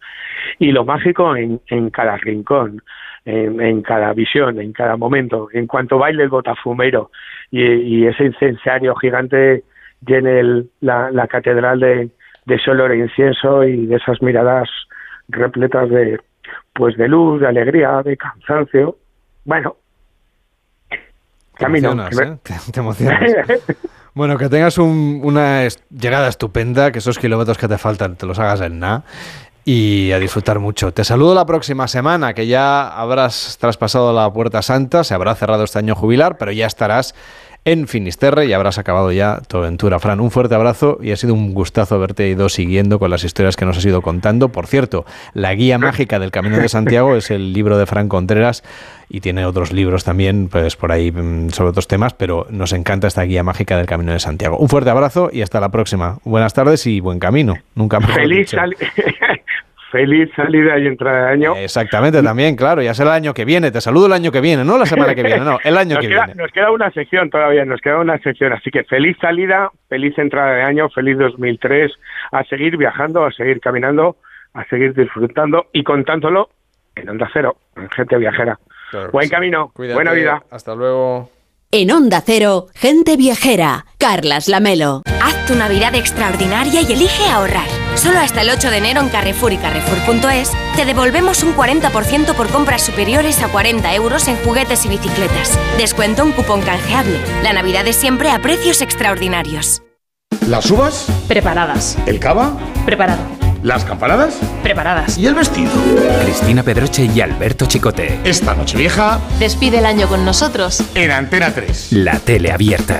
Y lo mágico en, en cada rincón, en, cada visión, en cada momento. En cuanto baile el botafumero y, ese incensario gigante llene la, catedral de, de sol incienso y de esas miradas repletas de pues de luz, de alegría, de cansancio. Bueno, camino. ¿eh? Te, emocionas. bueno, que tengas una llegada estupenda, que esos kilómetros que te faltan te los hagas en nada y a disfrutar mucho. Te saludo la próxima semana, que ya habrás traspasado la Puerta Santa, se habrá cerrado este año jubilar, pero ya estarás en Finisterre y habrás acabado ya tu aventura. Fran, un fuerte abrazo y ha sido un gustazo haberte ido siguiendo con las historias que nos has ido contando. Por cierto, la guía mágica del Camino de Santiago es el libro de Fran Contreras y tiene otros libros también, pues por ahí mm, sobre otros temas, pero nos encanta esta guía mágica del Camino de Santiago. Un fuerte abrazo y hasta la próxima. Buenas tardes y buen camino. Nunca Feliz, feliz salida y entrada de año. Exactamente, también, claro, ya será el año que viene. Te saludo el año que viene, no la semana que viene, no, el año que viene. Nos queda una sección todavía, nos queda una sección. Así que feliz salida, feliz entrada de año, feliz 2003, a seguir viajando, a seguir caminando, a seguir disfrutando y contándolo en Onda Cero, en Gente Viajera. Buen camino, buena vida. Hasta luego. En Onda Cero, Gente Viajera, Carlas Lamelo. Haz tu Navidad extraordinaria y elige ahorrar. Solo hasta el 8 de enero en Carrefour y Carrefour.es te devolvemos un 40% por compras superiores a 40 euros en juguetes y bicicletas. Descuento un cupón canjeable. La Navidad es siempre a precios extraordinarios. ¿Las uvas? Preparadas. ¿El cava? Preparado. ¿Las campanadas? Preparadas. ¿Y el vestido? Cristina Pedroche y Alberto Chicote. Esta noche vieja. Despide el año con nosotros. En Antena 3. La tele abierta.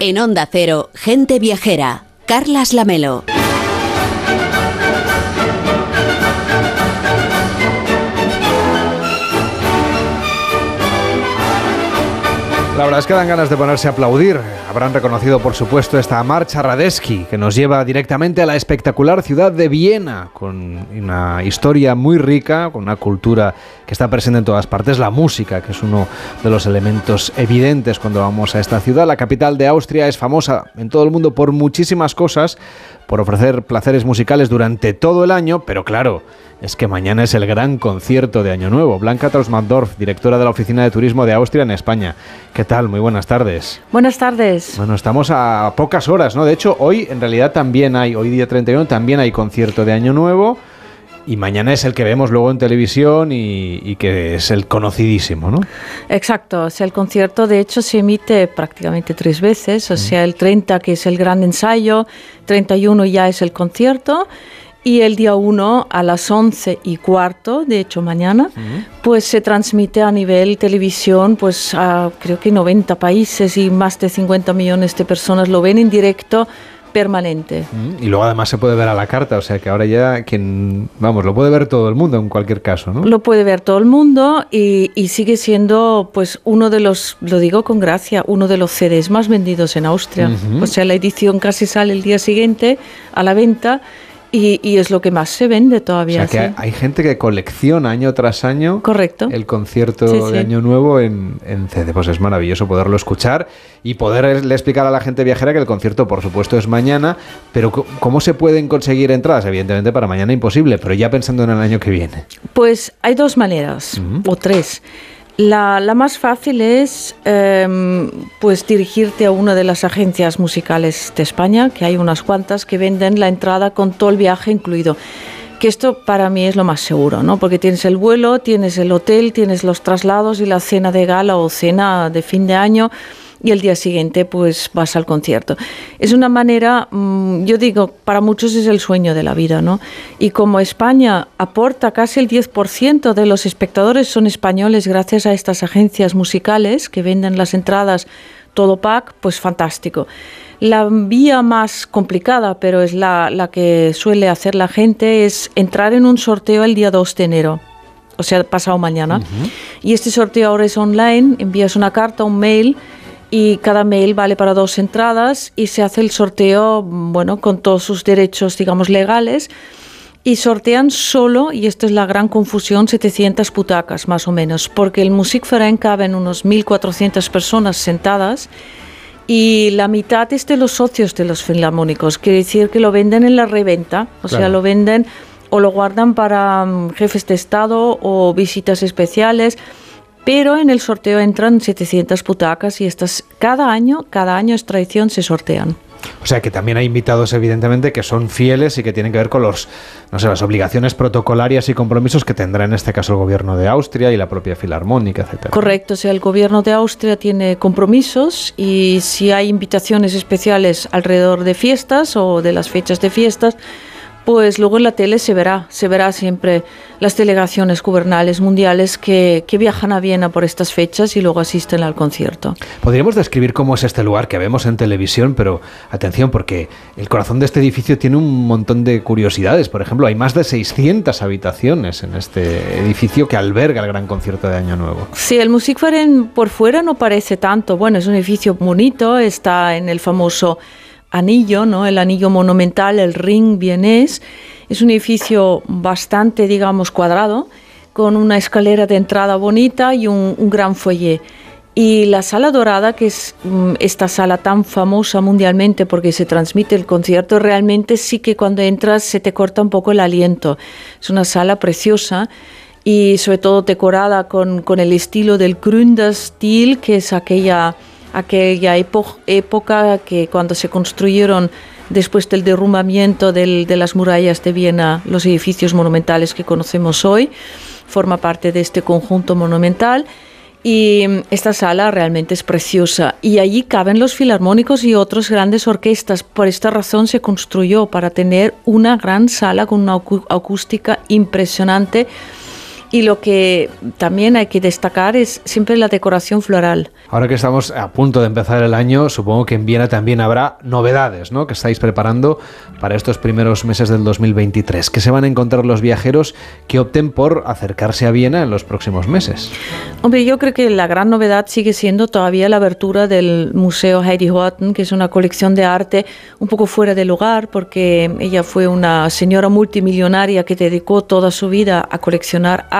En Onda Cero, Gente Viajera, Carlas Lamelo. La verdad es que dan ganas de ponerse a aplaudir. Habrán reconocido, por supuesto, esta marcha Radetzky, que nos lleva directamente a la espectacular ciudad de Viena, con una historia muy rica, con una cultura que está presente en todas partes, la música, que es uno de los elementos evidentes cuando vamos a esta ciudad. La capital de Austria es famosa en todo el mundo por muchísimas cosas, por ofrecer placeres musicales durante todo el año, pero claro, es que mañana es el gran concierto de Año Nuevo. Blanca Trausmann-Dorf, directora de la Oficina de Turismo de Austria en España. ¿Qué tal? Muy buenas tardes. Buenas tardes. Bueno, estamos a pocas horas, ¿no? De hecho, hoy en realidad también hay, hoy día 31, también hay concierto de Año Nuevo. Y mañana es el que vemos luego en televisión y, que es el conocidísimo, ¿no? Exacto, o sea, el concierto de hecho se emite prácticamente tres veces, o sea, el 30 que es el gran ensayo, 31 ya es el concierto Y el día 1 a las 11 y cuarto, de hecho mañana, pues se transmite a nivel televisión, pues a creo que 90 países y más de 50 millones de personas lo ven en directo permanente. Mm, Y luego además se puede ver a la carta, o sea que ahora ya quien, vamos, lo puede ver todo el mundo en cualquier caso, ¿no? Lo puede ver todo el mundo y, y sigue siendo, pues, uno de los, lo digo con gracia, uno de los CDs más vendidos en Austria. Ujú. O sea, la edición casi sale el día siguiente a la venta y, y es lo que más se vende O todavía. sea que sí. hay gente que colecciona año tras año Correcto. el concierto Sí, de. Año Nuevo en, en CD. Pues es maravilloso poderlo escuchar y poderle explicar a la gente viajera que el concierto, por supuesto, es mañana, pero ¿cómo se pueden conseguir entradas? Evidentemente para mañana imposible, pero ya pensando en el año que viene. Pues hay dos maneras, o tres. La, la más fácil es em, pues dirigirte a una de las agencias musicales de España, que hay unas cuantas que venden la entrada con todo el viaje incluido. Que esto para mí es lo más seguro, ¿no? Porque tienes el vuelo, tienes el hotel, tienes los traslados y la cena de gala o cena de fin de año y el día siguiente pues vas al concierto. Es una manera, mm, yo digo, para muchos es el sueño de la vida, ¿no? Y como España aporta casi el 10% de los espectadores son españoles gracias a estas agencias musicales que venden las entradas todo pack, pues fantástico. La vía más complicada, pero es la, la que suele hacer la gente, es entrar en un sorteo el día 2 de enero o sea, pasado mañana. Y este sorteo ahora es online, envías una carta, un mail y cada mail vale para dos entradas y se hace el sorteo, bueno, con todos sus derechos, digamos, legales. Y sortean solo, y esta es la gran confusión, 700 butacas más o menos, porque el Musikverein caben unos 1.400 personas sentadas y la mitad es de los socios de los filarmónicos, quiere decir que lo venden en la reventa, o sea, Claro. lo venden o lo guardan para mm, jefes de Estado o visitas especiales, pero en el sorteo entran 700 butacas y estas cada año, cada año es tradición, se sortean. O sea que también hay invitados, evidentemente, que son fieles y que tienen que ver con los, no sé, las obligaciones protocolarias y compromisos que tendrá en este caso el gobierno de Austria y la propia Filarmónica, etcétera. Correcto, o sea, el gobierno de Austria tiene compromisos y si hay invitaciones especiales alrededor de fiestas o de las fechas de fiestas, pues luego en la tele se verá, se verá siempre las delegaciones gubernales mundiales que, que viajan a Viena por estas fechas y luego asisten al concierto. Podríamos describir cómo es este lugar que vemos en televisión, pero atención, porque el corazón de este edificio tiene un montón de curiosidades. Por ejemplo, hay más de 600 habitaciones en este edificio que alberga el gran concierto de Año Nuevo. Sí, el Musikverein por fuera no parece tanto. Bueno, es un edificio bonito, está en el famoso anillo, ¿no? El anillo monumental, el ring vienés. Es un edificio bastante, digamos, cuadrado, con una escalera de entrada bonita y un, gran foyer. Y la sala dorada, que es mm, esta sala tan famosa mundialmente porque se transmite el concierto, realmente sí que cuando entras se te corta un poco el aliento. Es una sala preciosa y sobre todo decorada con, con el estilo del Gründerstil, que es aquella, aquella época que cuando se construyeron después del derrumbamiento de las murallas de Viena, los edificios monumentales que conocemos hoy, forma parte de este conjunto monumental. Y mm, esta sala realmente es preciosa y allí caben los filarmónicos y otras grandes orquestas. Por esta razón se construyó para tener una gran sala con una acústica impresionante. Y lo que también hay que destacar es siempre la decoración floral. Ahora que estamos a punto de empezar el año, supongo que en Viena también habrá novedades, ¿no? Que estáis preparando para estos primeros meses del 2023. ¿Qué se van a encontrar los viajeros que opten por acercarse a Viena en los próximos meses? Hombre, yo creo que la gran novedad sigue siendo todavía la abertura del Museo Heidi Horten, que es una colección de arte un poco fuera de lugar, porque ella fue una señora multimillonaria que dedicó toda su vida a coleccionar arte.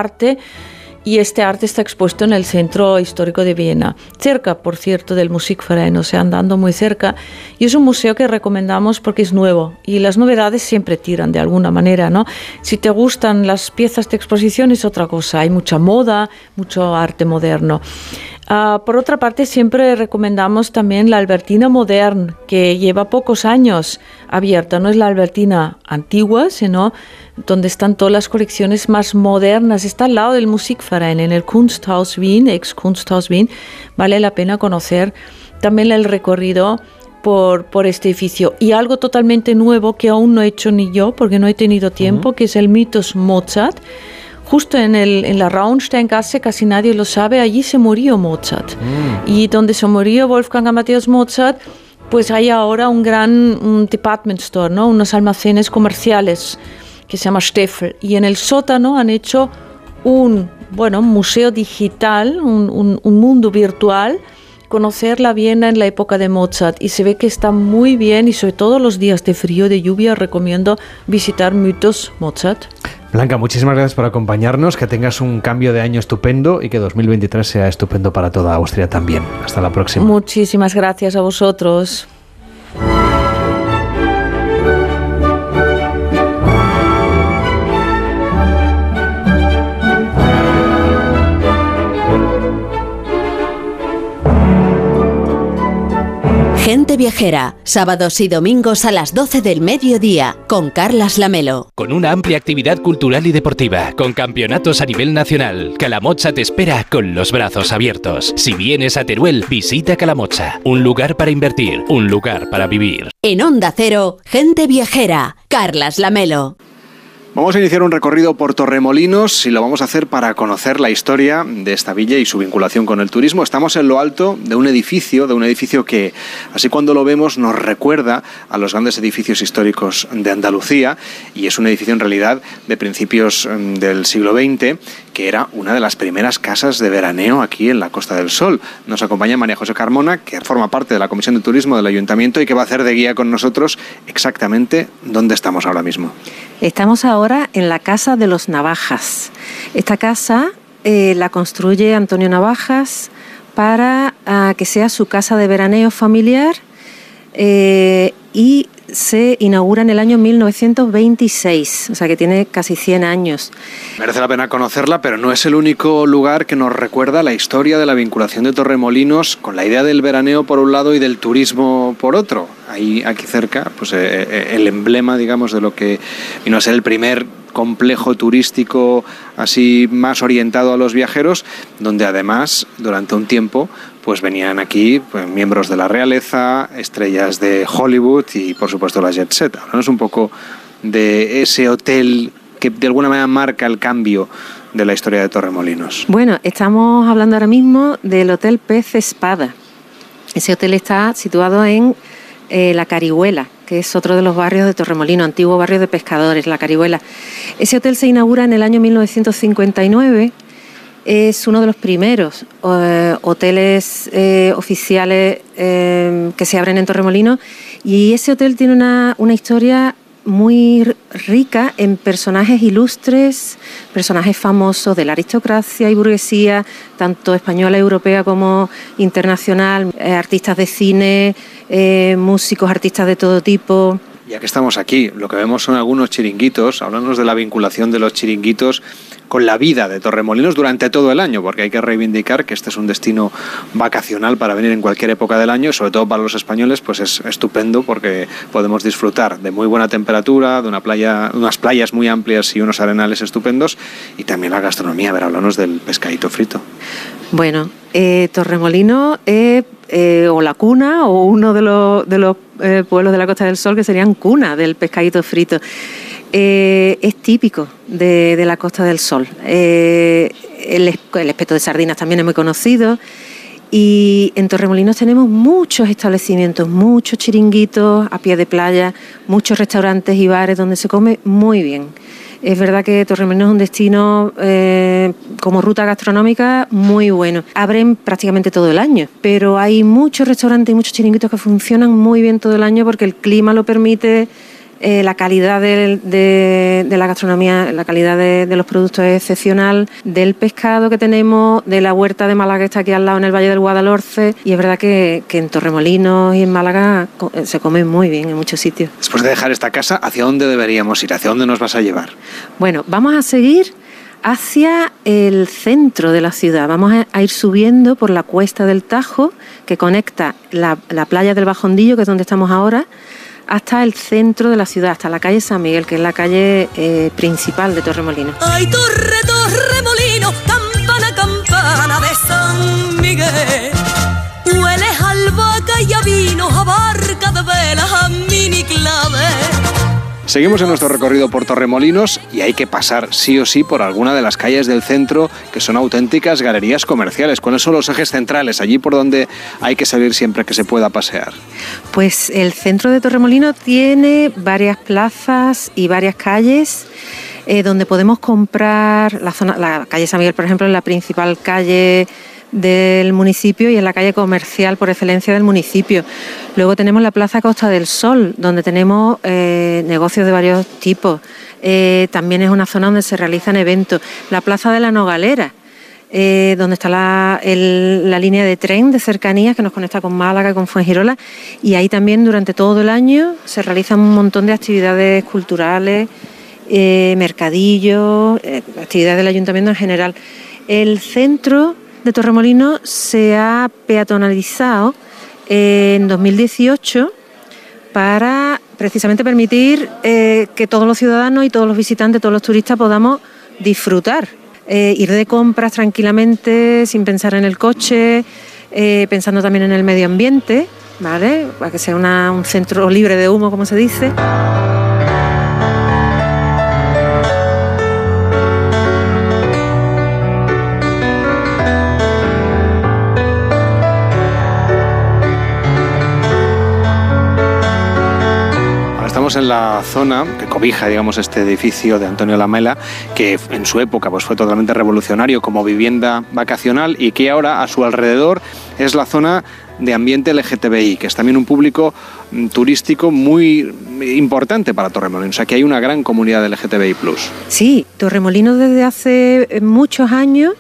Y este arte está expuesto en el centro histórico de Viena, cerca, por cierto, del Musikverein, o sea, andando muy cerca. Y es un museo que recomendamos porque es nuevo y las novedades siempre tiran de alguna manera, ¿no? Si te gustan las piezas de exposición es otra cosa, hay mucha moda, mucho arte moderno. Ah, por otra parte, siempre recomendamos también la Albertina Modern, que lleva pocos años abierta. No es la Albertina antigua, sino donde están todas las colecciones más modernas. Está al lado del Musikverein, en el Kunsthaus Wien, ex Kunsthaus Wien. Vale la pena conocer también el recorrido por, por este edificio. Y algo totalmente nuevo que aún no he hecho ni yo, porque no he tenido tiempo, que es el Mitos Mozart. Justo en, el, en la Raunsteingasse, casi nadie lo sabe, allí se murió Mozart. Y donde se murió Wolfgang Amadeus Mozart, pues hay ahora un gran un department store, ¿no? unos almacenes comerciales que se llama Steffel. Y en el sótano han hecho un bueno, museo digital, un, un- un mundo virtual, conocer la Viena en la época de Mozart. Y se ve que está muy bien y sobre todo los días de frío, de lluvia, recomiendo visitar Mythos Mozart. Blanca, muchísimas gracias por acompañarnos, que tengas un cambio de año estupendo y que 2023 sea estupendo para toda Austria también. Hasta la próxima. Muchísimas gracias a vosotros. Gente Viajera, sábados y domingos a las 12 del mediodía, con Carlas Lamelo. Con una amplia actividad cultural y deportiva, con campeonatos a nivel nacional, Calamocha te espera con los brazos abiertos. Si vienes a Teruel, visita Calamocha, un lugar para invertir, un lugar para vivir. En Onda Cero, Gente Viajera, Carlas Lamelo. Vamos a iniciar un recorrido por Torremolinos y lo vamos a hacer para conocer la historia de esta villa y su vinculación con el turismo. Estamos en lo alto de un edificio, de un edificio que, así cuando lo vemos, nos recuerda a los grandes edificios históricos de Andalucía y es un edificio en realidad de principios mm, del siglo XX que era una de las primeras casas de veraneo aquí en la Costa del Sol. Nos acompaña María José Carmona, que forma parte de la Comisión de Turismo del Ayuntamiento y que va a hacer de guía con nosotros exactamente dónde estamos ahora mismo. Estamos ahora en la Casa de los Navajas. Esta casa eh, la construye Antonio Navajas para ah, que sea su casa de veraneo familiar eh, y se inaugura en el año 1926, o sea que tiene casi 100 años. Merece la pena conocerla, pero no es el único lugar que nos recuerda la historia de la vinculación de Torremolinos con la idea del veraneo por un lado y del turismo por otro. Ahí, aquí cerca, pues eh, eh, el emblema, digamos, de lo que vino a ser el primer complejo turístico así más orientado a los viajeros, donde además durante un tiempo pues venían aquí pues, miembros de la realeza, estrellas de Hollywood y por supuesto la jet set. Háblanos un poco de ese hotel que de alguna manera marca el cambio de la historia de Torremolinos. Bueno, estamos hablando ahora mismo del Hotel Pez Espada. Ese hotel está situado en eh, La Carihuela, que es otro de los barrios de Torremolino, antiguo barrio de pescadores, La Carihuela. Ese hotel se inaugura en el año 1959. Es uno de los primeros eh, hoteles eh, oficiales eh, que se abren en Torremolino y ese hotel tiene una, una historia muy rica en personajes ilustres, personajes famosos de la aristocracia y burguesía, tanto española, europea como internacional, eh, artistas de cine, músicos, artistas de todo tipo. Ya que estamos aquí, lo que vemos son algunos chiringuitos, háblanos de la vinculación de los chiringuitos con la vida de Torremolinos durante todo el año, porque hay que reivindicar que este es un destino vacacional para venir en cualquier época del año, sobre todo para los españoles, pues es estupendo porque podemos disfrutar de muy buena temperatura, de una playa, unas playas muy amplias y unos arenales estupendos, y también la gastronomía. A ver, háblanos del pescadito frito. Bueno, eh, Torremolino es eh, o la cuna o uno de los, de los eh, pueblos de la Costa del Sol que serían cuna del pescadito frito. Eh, es típico de, la Costa del Sol. Eh, el, el espeto de sardinas también es muy conocido. Y en Torremolinos tenemos muchos establecimientos, muchos chiringuitos a pie de playa, muchos restaurantes y bares donde se come muy bien. Es verdad que Torremolinos es un destino eh, como ruta gastronómica muy bueno. Abren prácticamente todo el año, pero hay muchos restaurantes y muchos chiringuitos que funcionan muy bien todo el año porque el clima lo permite, eh, la calidad de, de la gastronomía, la calidad de, de los productos es excepcional, del pescado que tenemos, de la huerta de Málaga que está aquí al lado en el Valle del Guadalhorce. Y es verdad que, que en Torremolinos y en Málaga eh, se come muy bien en muchos sitios. Después de dejar esta casa, ¿hacia dónde deberíamos ir? ¿Hacia dónde nos vas a llevar? Bueno, vamos a seguir hacia el centro de la ciudad. Vamos a, a ir subiendo por la cuesta del Tajo, que conecta la, la playa del Bajondillo, que es donde estamos ahora, hasta el centro de la ciudad, hasta la calle San Miguel, que es la calle eh, principal de Torremolinos. Ay, torre, torre, molino, campana, campana de San Miguel. Hueles albahaca ella vino a barca de velas a mini clave. Seguimos en nuestro recorrido por Torremolinos y hay que pasar sí o sí por alguna de las calles del centro que son auténticas galerías comerciales. ¿Cuáles son los ejes centrales allí por donde hay que salir siempre que se pueda pasear? Pues el centro de Torremolinos tiene varias plazas y varias calles eh, donde podemos comprar la zona, la calle San Miguel, por ejemplo, es la principal calle del municipio y es la calle comercial por excelencia del municipio. Luego tenemos la Plaza Costa del Sol, donde tenemos eh, negocios de varios tipos. Eh, también es una zona donde se realizan eventos. La Plaza de la Nogalera, eh, donde está la, línea de tren de cercanías que nos conecta con Málaga y con Fuengirola. Y ahí también durante todo el año se realizan un montón de actividades culturales, mercadillos, actividades del ayuntamiento en general. El centro de se ha peatonalizado en 2018 para precisamente permitir eh, que todos los ciudadanos y todos los visitantes, todos los turistas podamos disfrutar, eh, ir de compras tranquilamente, sin pensar en el coche, eh, pensando también en el medio ambiente, ¿vale? Para que sea un centro libre de humo, como se dice. En la zona que cobija, digamos, este edificio de Antonio Lamela, que en su época pues, fue totalmente revolucionario como vivienda vacacional y que ahora a su alrededor es la zona de ambiente LGTBI, que es también un público mm, turístico muy importante para Torremolinos. O sea, que hay una gran comunidad de LGTBI+. Sí, Torremolinos desde hace eh, muchos años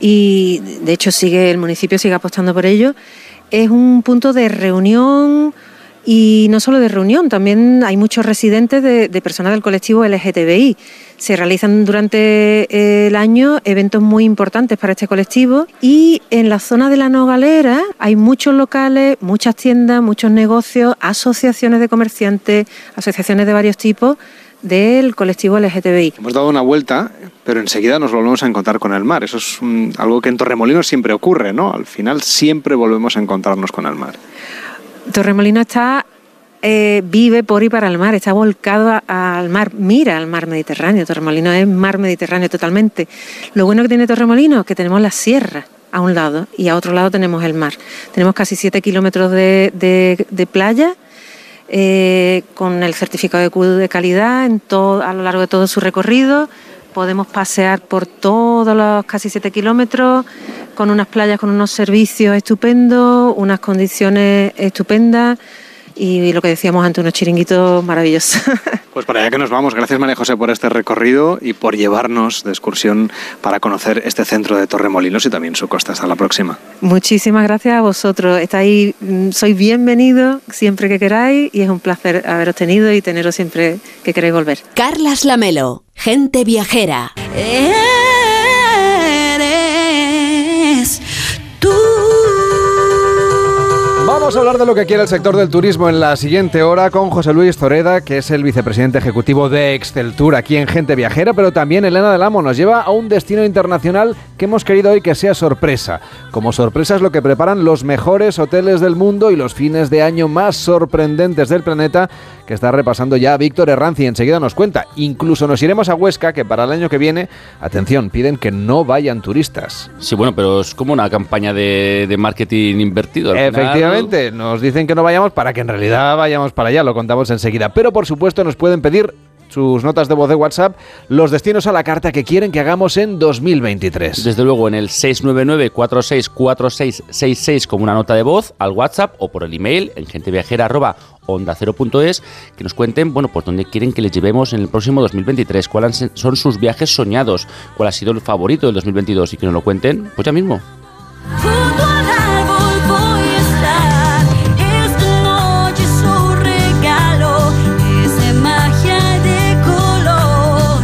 y de hecho sigue el municipio sigue apostando por ello. Es un punto de reunión y no solo de reunión, también hay muchos residentes de, personas del colectivo LGTBI. Se realizan durante eh, el año eventos muy importantes para este colectivo y en la zona de la Nogalera hay muchos locales, muchas tiendas, muchos negocios, asociaciones de comerciantes, asociaciones de varios tipos del colectivo LGTBI. Hemos dado una vuelta, pero enseguida nos volvemos a encontrar con el mar. Eso es algo que en Torremolinos siempre ocurre, ¿no? Al final siempre volvemos a encontrarnos con el mar. Torremolino está eh, vive por y para el mar, está volcado al mar, mira al mar Mediterráneo. Torremolino es mar Mediterráneo totalmente. Lo bueno que tiene Torremolino es que tenemos la sierra a un lado y a otro lado tenemos el mar. Tenemos casi 7 kilómetros de, playa eh, con el certificado de de calidad en todo, a lo largo de todo su recorrido. Podemos pasear por todos los casi 7 kilómetros con unas playas con unos servicios estupendos, unas condiciones estupendas y lo que decíamos antes, unos chiringuitos maravillosos. Pues para allá que nos vamos. Gracias María José por este recorrido y por llevarnos de excursión para conocer este centro de Torremolinos y también su costa. Hasta la próxima. Muchísimas gracias a vosotros. Estáis, mm, sois bienvenidos siempre que queráis y es un placer haberos tenido y teneros siempre que queráis volver. Carlas Lamelo, gente viajera. Eres Vamos a hablar de lo que quiere el sector del turismo en la siguiente hora con José Luis Zoreda, que es el vicepresidente ejecutivo de Exceltur aquí en Gente Viajera, pero también Elena del Amo nos lleva a un destino internacional que hemos querido hoy que sea sorpresa. Como sorpresa es lo que preparan los mejores hoteles del mundo y los fines de año más sorprendentes del planeta, que está repasando ya Víctor Herranzi. Enseguida nos cuenta. Incluso nos iremos a Huesca, que para el año que viene, atención, piden que no vayan turistas. Sí, bueno, pero es como una campaña de, de marketing invertido. al final. Efectivamente, nos dicen que no vayamos para que en realidad vayamos para allá, lo contamos enseguida. Pero por supuesto nos pueden pedir sus notas de voz de WhatsApp, los destinos a la carta que quieren que hagamos en 2023. Desde luego en el 699-464666 como una nota de voz al WhatsApp o por el email en genteviajera.onda0.es que nos cuenten, bueno, pues dónde quieren que les llevemos en el próximo 2023, cuáles son sus viajes soñados, cuál ha sido el favorito del 2022 y que nos lo cuenten pues ya mismo. Junto al árbol voy a estar. Esta noche su regalo es de magia y de color.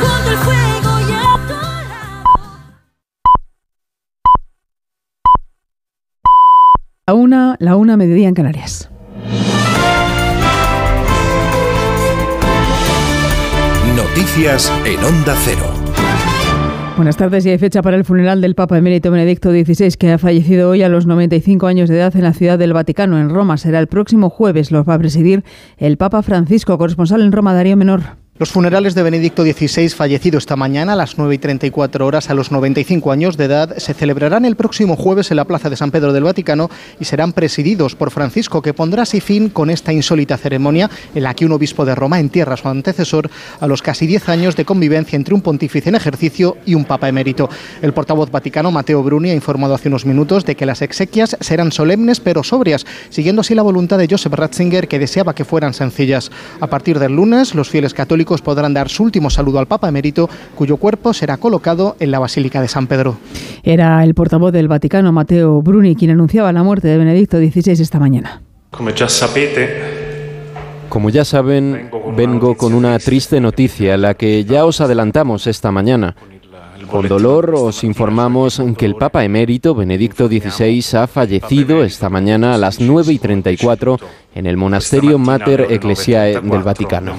Junto al fuego y a tu La una, la una mediodía en Canarias. Noticias en Onda Cero. Buenas tardes. Y hay fecha para el funeral del Papa Emérito Benedicto XVI, que ha fallecido hoy a los 95 años de edad en la Ciudad del Vaticano, en Roma. Será el próximo jueves. Los va a presidir el Papa Francisco, corresponsal en Roma, Darío Menor. Los funerales de Benedicto XVI, fallecido esta mañana a las 9 y 34 horas a los 95 años de edad, se celebrarán el próximo jueves en la Plaza de San Pedro del Vaticano y serán presididos por Francisco, que pondrá así fin con esta insólita ceremonia en la que un obispo de Roma entierra a su antecesor a los casi 10 años de convivencia entre un pontífice en ejercicio y un papa emérito. El portavoz vaticano, Mateo Bruni, ha informado hace unos minutos de que las exequias serán solemnes pero sobrias, siguiendo así la voluntad de Joseph Ratzinger, que deseaba que fueran sencillas. A partir del lunes, los fieles católicos podrán dar su último saludo al Papa emérito, cuyo cuerpo será colocado en la Basílica de San Pedro. Era el portavoz del Vaticano, Mateo Bruni, quien anunciaba la muerte de Benedicto XVI esta mañana. Como ya saben, vengo con una triste noticia, la que ya os adelantamos esta mañana. Con dolor os informamos que el Papa emérito Benedicto XVI ha fallecido esta mañana a las 9 y 34 en el monasterio Mater Ecclesiae del Vaticano.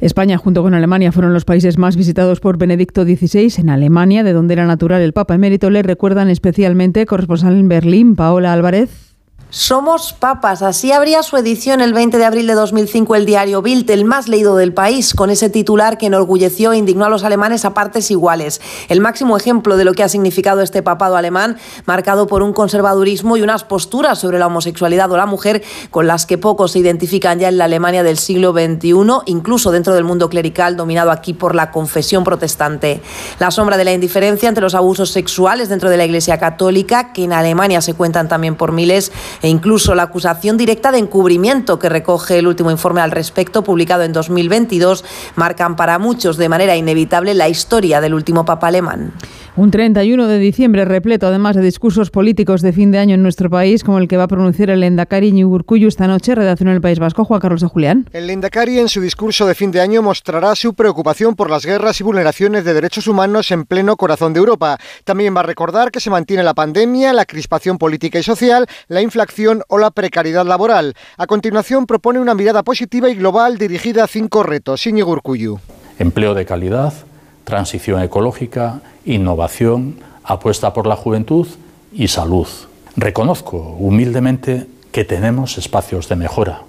España junto con Alemania fueron los países más visitados por Benedicto XVI. En Alemania, de donde era natural el Papa emérito, le recuerdan especialmente corresponsal en Berlín, Paola Álvarez. Somos papas. Así abría su edición el 20 de abril de 2005 el diario Bild, el más leído del país, con ese titular que enorgulleció e indignó a los alemanes a partes iguales. El máximo ejemplo de lo que ha significado este papado alemán, marcado por un conservadurismo y unas posturas sobre la homosexualidad o la mujer con las que pocos se identifican ya en la Alemania del siglo XXI, incluso dentro del mundo clerical dominado aquí por la confesión protestante. La sombra de la indiferencia ante los abusos sexuales dentro de la Iglesia Católica, que en Alemania se cuentan también por miles, e incluso la acusación directa de encubrimiento que recoge el último informe al respecto, publicado en 2022, marcan para muchos de manera inevitable la historia del último papa alemán. Un 31 de diciembre repleto además de discursos políticos de fin de año en nuestro país, como el que va a pronunciar el Endacari Urkullu esta noche, redacción en el País Vasco, Juan Carlos de Julián. El Lendakari en su discurso de fin de año mostrará su preocupación por las guerras y vulneraciones de derechos humanos en pleno corazón de Europa. También va a recordar que se mantiene la pandemia, la crispación política y social, la inflación o la precariedad laboral. A continuación propone una mirada positiva y global dirigida a cinco retos. Íñigo. Empleo de calidad, transición ecológica, innovación, apuesta por la juventud y salud. Reconozco humildemente que tenemos espacios de mejora.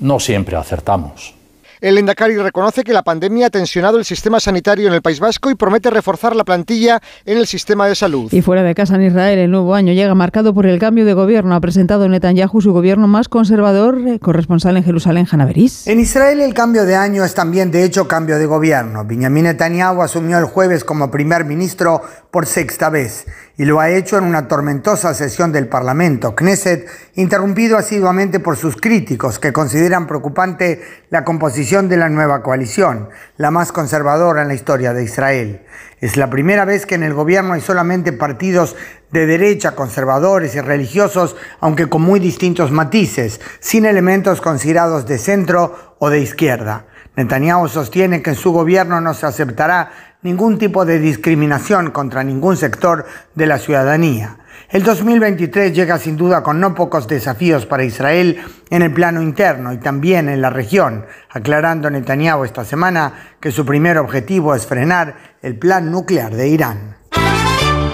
No siempre acertamos. El Endacari reconoce que la pandemia ha tensionado el sistema sanitario en el País Vasco y promete reforzar la plantilla en el sistema de salud. Y fuera de casa en Israel, el nuevo año llega marcado por el cambio de gobierno. Ha presentado Netanyahu su gobierno más conservador, eh, corresponsal en Jerusalén, Hanaveris. En Israel el cambio de año es también de hecho cambio de gobierno. Benjamin Netanyahu asumió el jueves como primer ministro por sexta vez y lo ha hecho en una tormentosa sesión del Parlamento, Knesset, interrumpido asiduamente por sus críticos que consideran preocupante la composición de la nueva coalición, la más conservadora en la historia de Israel. Es la primera vez que en el gobierno hay solamente partidos de derecha, conservadores y religiosos, aunque con muy distintos matices, sin elementos considerados de centro o de izquierda. Netanyahu sostiene que en su gobierno no se aceptará ningún tipo de discriminación contra ningún sector de la ciudadanía. El 2023 llega sin duda con no pocos desafíos para Israel en el plano interno y también en la región, aclarando Netanyahu esta semana que su primer objetivo es frenar el plan nuclear de Irán.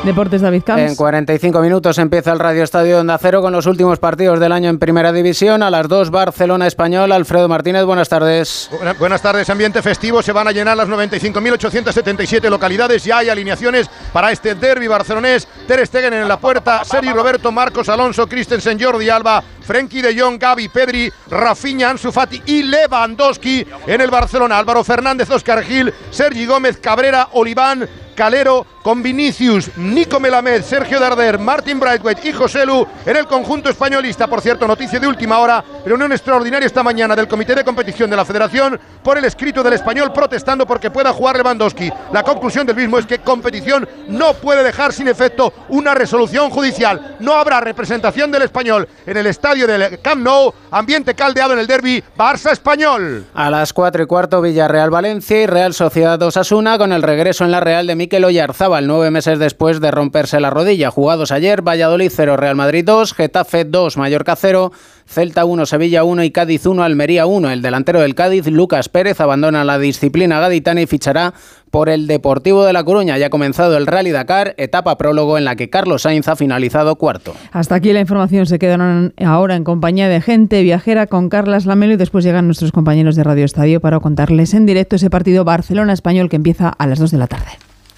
Deportes David Camps. En 45 minutos empieza el Radio Estadio Onda Cero con los últimos partidos del año en Primera División. A las 2 Barcelona Español. Alfredo Martínez, buenas tardes. Buena- buenas tardes, ambiente festivo. Se van a llenar las 95.877 localidades. Ya hay alineaciones para este derby barcelonés. Ter Stegen en la puerta, Sergi Roberto, Marcos Alonso, Christensen, Jordi Alba, Frenkie de Jong, Gaby, Pedri, Rafinha, Ansu Fati y Lewandowski en el Barcelona. Álvaro Fernández, Oscar Gil, Sergi Gómez, Cabrera, Oliván, Calero con Vinicius, Nico Melamed, Sergio Darder, Martin Brightway y José Lu en el conjunto españolista. Por cierto, noticia de última hora, reunión extraordinaria esta mañana del Comité de Competición de la Federación por el escrito del español protestando porque pueda jugar Lewandowski. La conclusión del mismo es que competición no puede dejar sin efecto una resolución judicial. No habrá representación del español en el estadio del Camp Nou, ambiente caldeado en el derby Barça-Español. A las 4 y cuarto Villarreal Valencia y Real Sociedad Osasuna con el regreso en la Real de Mikel Oyarzábal. Nueve meses después de romperse la rodilla. Jugados ayer, Valladolid 0, Real Madrid 2, Getafe 2, Mallorca 0, Celta 1, Sevilla 1 y Cádiz 1, Almería 1. El delantero del Cádiz, Lucas Pérez, abandona la disciplina gaditana y fichará por el Deportivo de La Coruña. Ya ha comenzado el Rally Dakar, etapa prólogo en la que Carlos Sainz ha finalizado cuarto. Hasta aquí la información. Se quedaron ahora en compañía de gente viajera con Carlas Lamelo y después llegan nuestros compañeros de Radio Estadio para contarles en directo ese partido Barcelona-Español que empieza a las 2 de la tarde.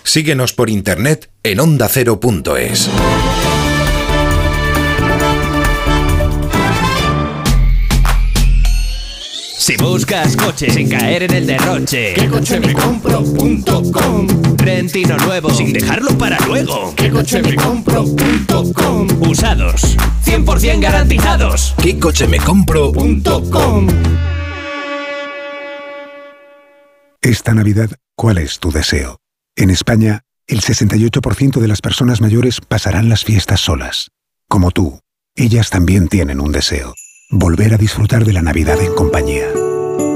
Síguenos por internet en ondacero.es. Si buscas coche sin caer en el derroche, ¿Qué coche me compro.com? Rentino nuevo sin dejarlo para luego. ¿Qué coche me compro.com? Usados, 100% garantizados. ¿Qué coche me compro.com? Esta Navidad, ¿cuál es tu deseo? En España, el 68% de las personas mayores pasarán las fiestas solas. Como tú, ellas también tienen un deseo. Volver a disfrutar de la Navidad en compañía.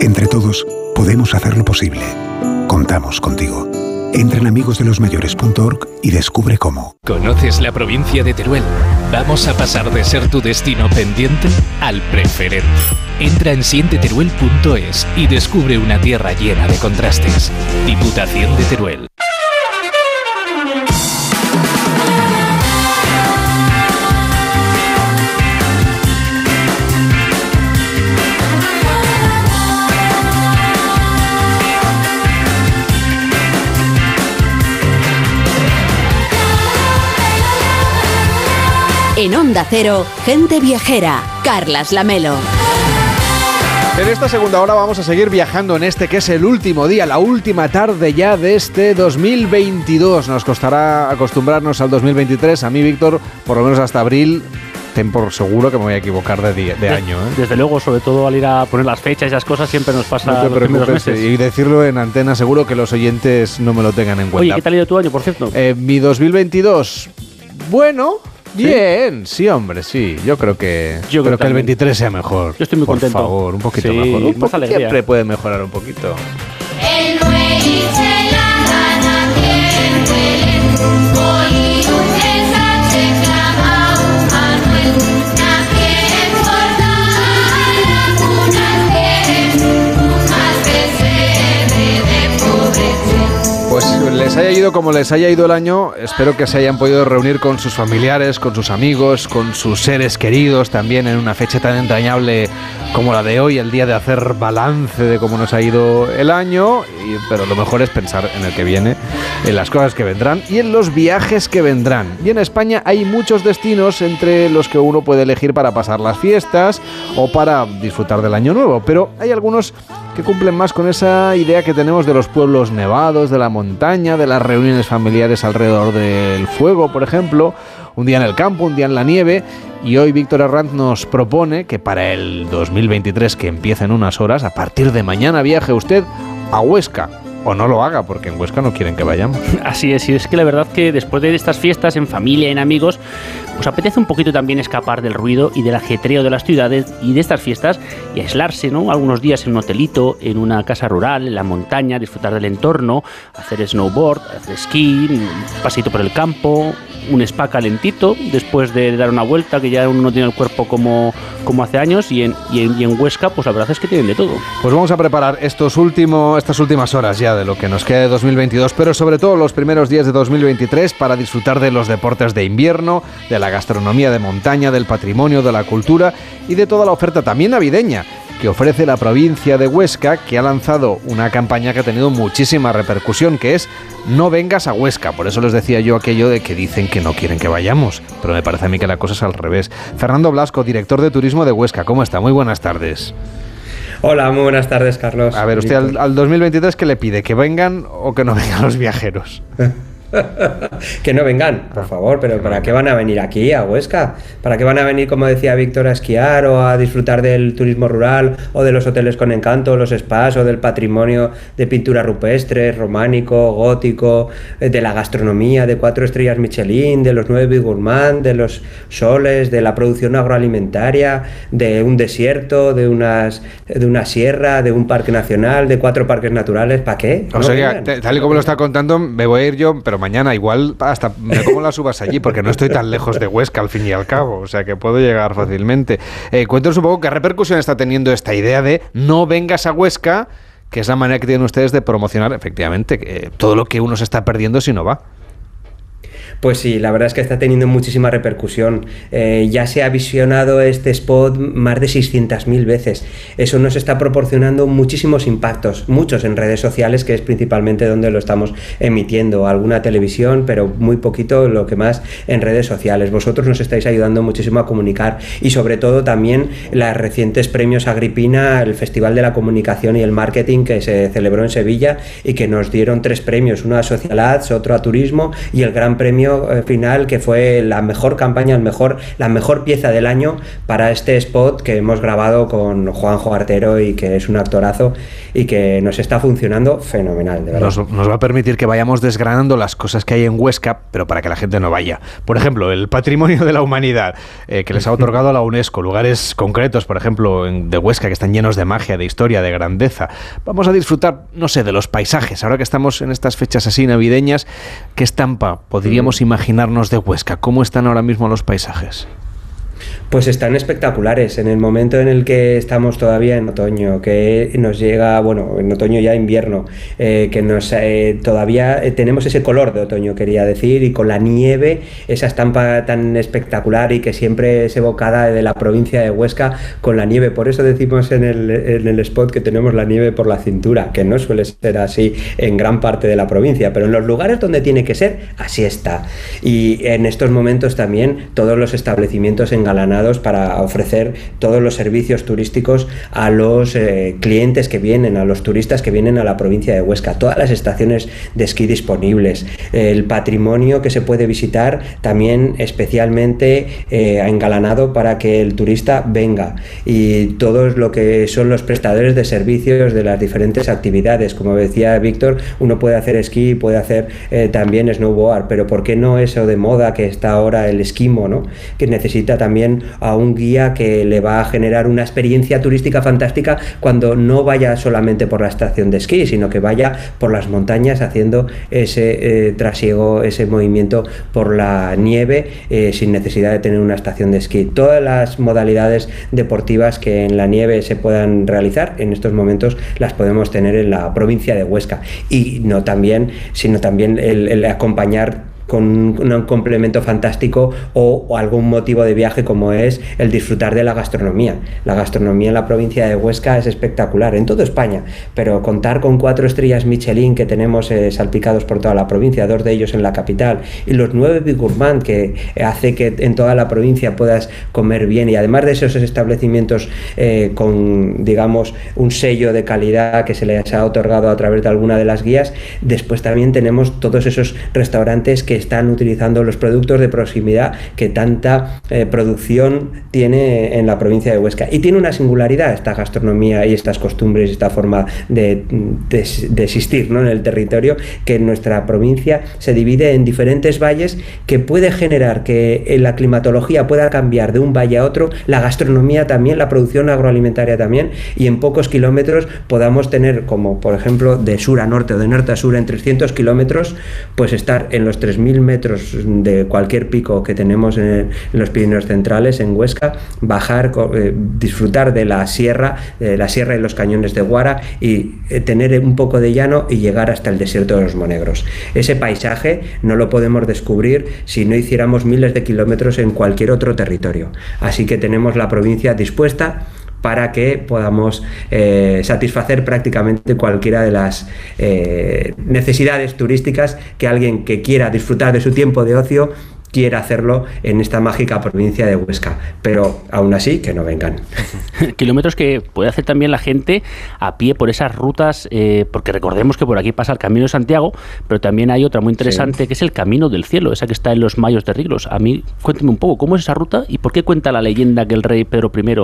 Entre todos, podemos hacerlo posible. Contamos contigo. Entra en amigosdelosmayores.org y descubre cómo. ¿Conoces la provincia de Teruel? Vamos a pasar de ser tu destino pendiente al preferente. Entra en sienteteruel.es y descubre una tierra llena de contrastes. Diputación de Teruel. En Onda Cero, gente viajera. Carlas Lamelo. En esta segunda hora vamos a seguir viajando en este que es el último día, la última tarde ya de este 2022. Nos costará acostumbrarnos al 2023. A mí, Víctor, por lo menos hasta abril, ten por seguro que me voy a equivocar de, día- de año. ¿eh? Desde luego, sobre todo al ir a poner las fechas y esas cosas, siempre nos pasa No te los primeros meses. Y decirlo en antena, seguro que los oyentes no me lo tengan en cuenta. Oye, ¿qué tal ha ido tu año, por cierto? Eh, mi 2022, bueno, bien, sí, hombre, sí. Yo creo que, Yo creo creo que el también. 23 sea mejor. Yo estoy muy Por contento. favor, un poquito Sí, mejor. Un alegría. Siempre puede mejorar un poquito. Pues les haya ido como les haya ido el año, espero que se hayan podido reunir con sus familiares, con sus amigos, con sus seres queridos también en una fecha tan entrañable como la de hoy, el día de hacer balance de cómo nos ha ido el año, pero lo mejor es pensar en el que viene, en las cosas que vendrán y en los viajes que vendrán. Y en España hay muchos destinos entre los que uno puede elegir para pasar las fiestas o para disfrutar del año nuevo, pero hay algunos que cumplen más con esa idea que tenemos de los pueblos nevados, de la montaña, de las reuniones familiares alrededor del fuego, por ejemplo, un día en el campo, un día en la nieve. Y hoy Víctor Arranz nos propone que para el 2023, que empieza en unas horas, a partir de mañana viaje usted a Huesca. O no lo haga, porque en Huesca no quieren que vayamos. Así es, y es que la verdad que después de estas fiestas en familia, en amigos, os apetece un poquito también escapar del ruido y del ajetreo de las ciudades y de estas fiestas y aislarse, ¿no? Algunos días en un hotelito, en una casa rural, en la montaña, disfrutar del entorno, hacer snowboard, hacer esquí, un pasito por el campo, un spa calentito después de dar una vuelta, que ya uno no tiene el cuerpo como, como hace años, y en, y, en, y en Huesca, pues la verdad es que tienen de todo. Pues vamos a preparar estos últimos, estas últimas horas ya de lo que nos queda de 2022, pero sobre todo los primeros días de 2023 para disfrutar de los deportes de invierno, de la gastronomía de montaña, del patrimonio, de la cultura y de toda la oferta también navideña que ofrece la provincia de Huesca, que ha lanzado una campaña que ha tenido muchísima repercusión, que es No vengas a Huesca. Por eso les decía yo aquello de que dicen que no quieren que vayamos, pero me parece a mí que la cosa es al revés. Fernando Blasco, director de turismo de Huesca, ¿cómo está? Muy buenas tardes. Hola, muy buenas tardes, Carlos. A ver, usted al, al 2023, ¿qué le pide? ¿Que vengan o que no vengan los viajeros? que no vengan, por favor, pero ¿para qué van a venir aquí a Huesca? ¿Para qué van a venir, como decía Víctor, a esquiar o a disfrutar del turismo rural o de los hoteles con encanto, los spas o del patrimonio de pintura rupestre, románico, gótico, eh, de la gastronomía de cuatro estrellas Michelin, de los nueve Big Gourmand, de los soles, de la producción agroalimentaria, de un desierto, de, unas, de una sierra, de un parque nacional, de cuatro parques naturales? ¿Para qué? O No sea, vengan. te- tal y como lo está contando, me voy a ir yo, pero mañana igual hasta me como las uvas allí, porque no estoy tan lejos de Huesca al fin y al cabo, o sea que puedo llegar fácilmente. Eh, cuéntanos un poco qué repercusión está teniendo esta idea de no vengas a Huesca, que es la manera que tienen ustedes de promocionar efectivamente todo lo que uno se está perdiendo si no va. Pues sí, la verdad es que está teniendo muchísima repercusión. Eh, ya se ha visionado este spot más de 600.000 veces. Eso nos está proporcionando muchísimos impactos, muchos en redes sociales, que es principalmente donde lo estamos emitiendo. Alguna televisión, pero muy poquito lo que más en redes sociales. Vosotros nos estáis ayudando muchísimo a comunicar y sobre todo también las recientes premios Agripina, el Festival de la Comunicación y el Marketing que se celebró en Sevilla y que nos dieron tres premios, uno a Social otro a Turismo y el gran premio eh, final que fue la mejor campaña, el mejor, la mejor pieza del año para este spot que hemos grabado con Juanjo Artero y que es un actorazo y que nos está funcionando fenomenal, de verdad. Nos, va a permitir que vayamos desgranando las cosas que hay en Huesca, pero para que la gente no vaya. Por ejemplo, el patrimonio de la humanidad eh, que les ha otorgado la UNESCO, lugares concretos, por ejemplo, de Huesca, que están llenos de magia, de historia, de grandeza. Vamos a disfrutar, no sé, de los paisajes. Ahora que estamos en estas fechas así navideñas, ¿qué estampa podríamos imaginarnos de Huesca? ¿Cómo están ahora mismo los paisajes? Pues están espectaculares. En el momento en el que estamos todavía en otoño, que nos llega, bueno, en otoño ya invierno, eh, que nos eh, todavía eh, tenemos ese color de otoño, quería decir, y con la nieve, esa estampa tan espectacular y que siempre es evocada de la provincia de Huesca con la nieve. Por eso decimos en el, en el spot que tenemos la nieve por la cintura, que no suele ser así en gran parte de la provincia, pero en los lugares donde tiene que ser, así está. Y en estos momentos también todos los establecimientos engalanados para ofrecer todos los servicios turísticos a los eh, clientes que vienen, a los turistas que vienen a la provincia de Huesca, todas las estaciones de esquí disponibles, el patrimonio que se puede visitar también especialmente eh, engalanado para que el turista venga. Y todos lo que son los prestadores de servicios de las diferentes actividades, como decía Víctor, uno puede hacer esquí, puede hacer eh, también snowboard, pero ¿por qué no eso de moda que está ahora el esquimo, ¿no? que necesita también a un guía que le va a generar una experiencia turística fantástica cuando no vaya solamente por la estación de esquí, sino que vaya por las montañas haciendo ese eh, trasiego, ese movimiento por la nieve eh, sin necesidad de tener una estación de esquí. Todas las modalidades deportivas que en la nieve se puedan realizar en estos momentos las podemos tener en la provincia de Huesca y no también, sino también el, el acompañar con un, complemento fantástico o, algún motivo de viaje como es el disfrutar de la gastronomía. La gastronomía en la provincia de Huesca es espectacular, en toda España, pero contar con cuatro estrellas Michelin que tenemos eh, salpicados por toda la provincia, dos de ellos en la capital, y los nueve Big que hace que en toda la provincia puedas comer bien, y además de esos establecimientos eh, con, digamos, un sello de calidad que se les ha otorgado a través de alguna de las guías, después también tenemos todos esos restaurantes que están utilizando los productos de proximidad que tanta eh, producción tiene en la provincia de Huesca. Y tiene una singularidad esta gastronomía y estas costumbres, esta forma de, existir ¿no? en el territorio, que en nuestra provincia se divide en diferentes valles que puede generar que la climatología pueda cambiar de un valle a otro, la gastronomía también, la producción agroalimentaria también, y en pocos kilómetros podamos tener, como por ejemplo de sur a norte o de norte a sur en 300 kilómetros, pues estar en los 3.000 metros de cualquier pico que tenemos en, los Pirineos centrales, en Huesca, bajar, eh, disfrutar de la sierra, la sierra y los cañones de Guara y eh, tener un poco de llano y llegar hasta el desierto de los Monegros. Ese paisaje no lo podemos descubrir si no hiciéramos miles de kilómetros en cualquier otro territorio. Así que tenemos la provincia dispuesta para que podamos eh, satisfacer prácticamente cualquiera de las eh, necesidades turísticas que alguien que quiera disfrutar de su tiempo de ocio quiera hacerlo en esta mágica provincia de Huesca, pero aún así que no vengan. Kilómetros que puede hacer también la gente a pie por esas rutas, eh, porque recordemos que por aquí pasa el Camino de Santiago, pero también hay otra muy interesante sí. que es el Camino del Cielo, esa que está en los Mayos de Riglos. A mí, cuénteme un poco, ¿cómo es esa ruta y por qué cuenta la leyenda que el rey Pedro I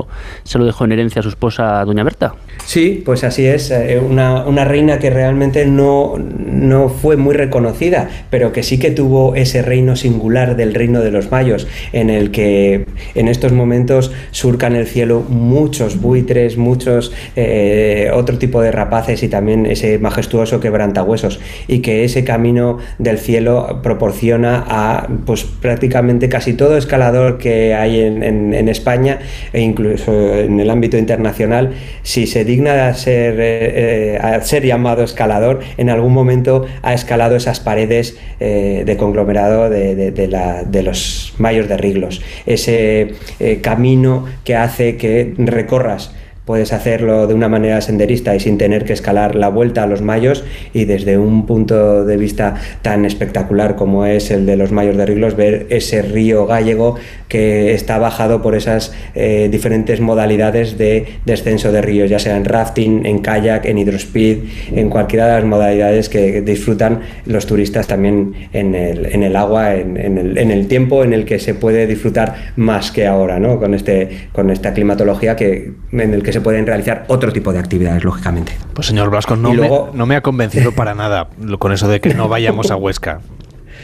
se lo dejó en herencia a su esposa, doña Berta? Sí, pues así es, eh, una, una reina que realmente no, no fue muy reconocida, pero que sí que tuvo ese reino singular del reino de los mayos, en el que en estos momentos surcan el cielo muchos buitres, muchos eh, otro tipo de rapaces y también ese majestuoso quebrantahuesos y que ese camino del cielo proporciona a pues prácticamente casi todo escalador que hay en, en- España e incluso en el ámbito internacional si se digna a ser, eh, eh, a ser llamado escalador en algún momento ha escalado esas paredes de conglomerado de, de- de la- de los mayos de Riglos. Ese eh, camino que hace que recorras Puedes hacerlo de una manera senderista y sin tener que escalar la vuelta a los mayos y desde un punto de vista tan espectacular como es el de los mayos de Riglos, ver ese río gallego que está bajado por esas eh, diferentes modalidades de descenso de ríos, ya sea en rafting, en kayak, en hidrospeed, en cualquiera de las modalidades que disfrutan los turistas también en el, en el agua, en, en el, en el tiempo en el que se puede disfrutar más que ahora, ¿no? con, este, con esta climatología que, en el que se pueden realizar otro tipo de actividades, lógicamente. Pues señor Blasco, no, luego- me, no me ha convencido para nada lo- con eso de que no vayamos a Huesca.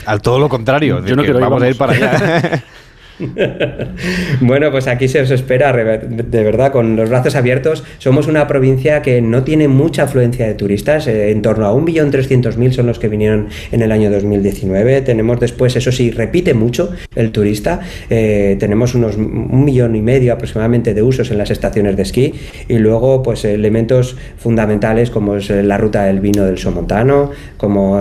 Al todo lo contrario, de Yo no que quiero ir, vamos a ir para allá. Bueno, pues aquí se os espera, de verdad, con los brazos abiertos. Somos una provincia que no tiene mucha afluencia de turistas, eh, en torno a 1.300.000 son los que vinieron en el año 2019. Tenemos después, eso sí, repite mucho el turista. Eh, tenemos unos un millón y medio aproximadamente de usos en las estaciones de esquí y luego, pues, elementos fundamentales como es eh, la ruta del vino del Somontano, como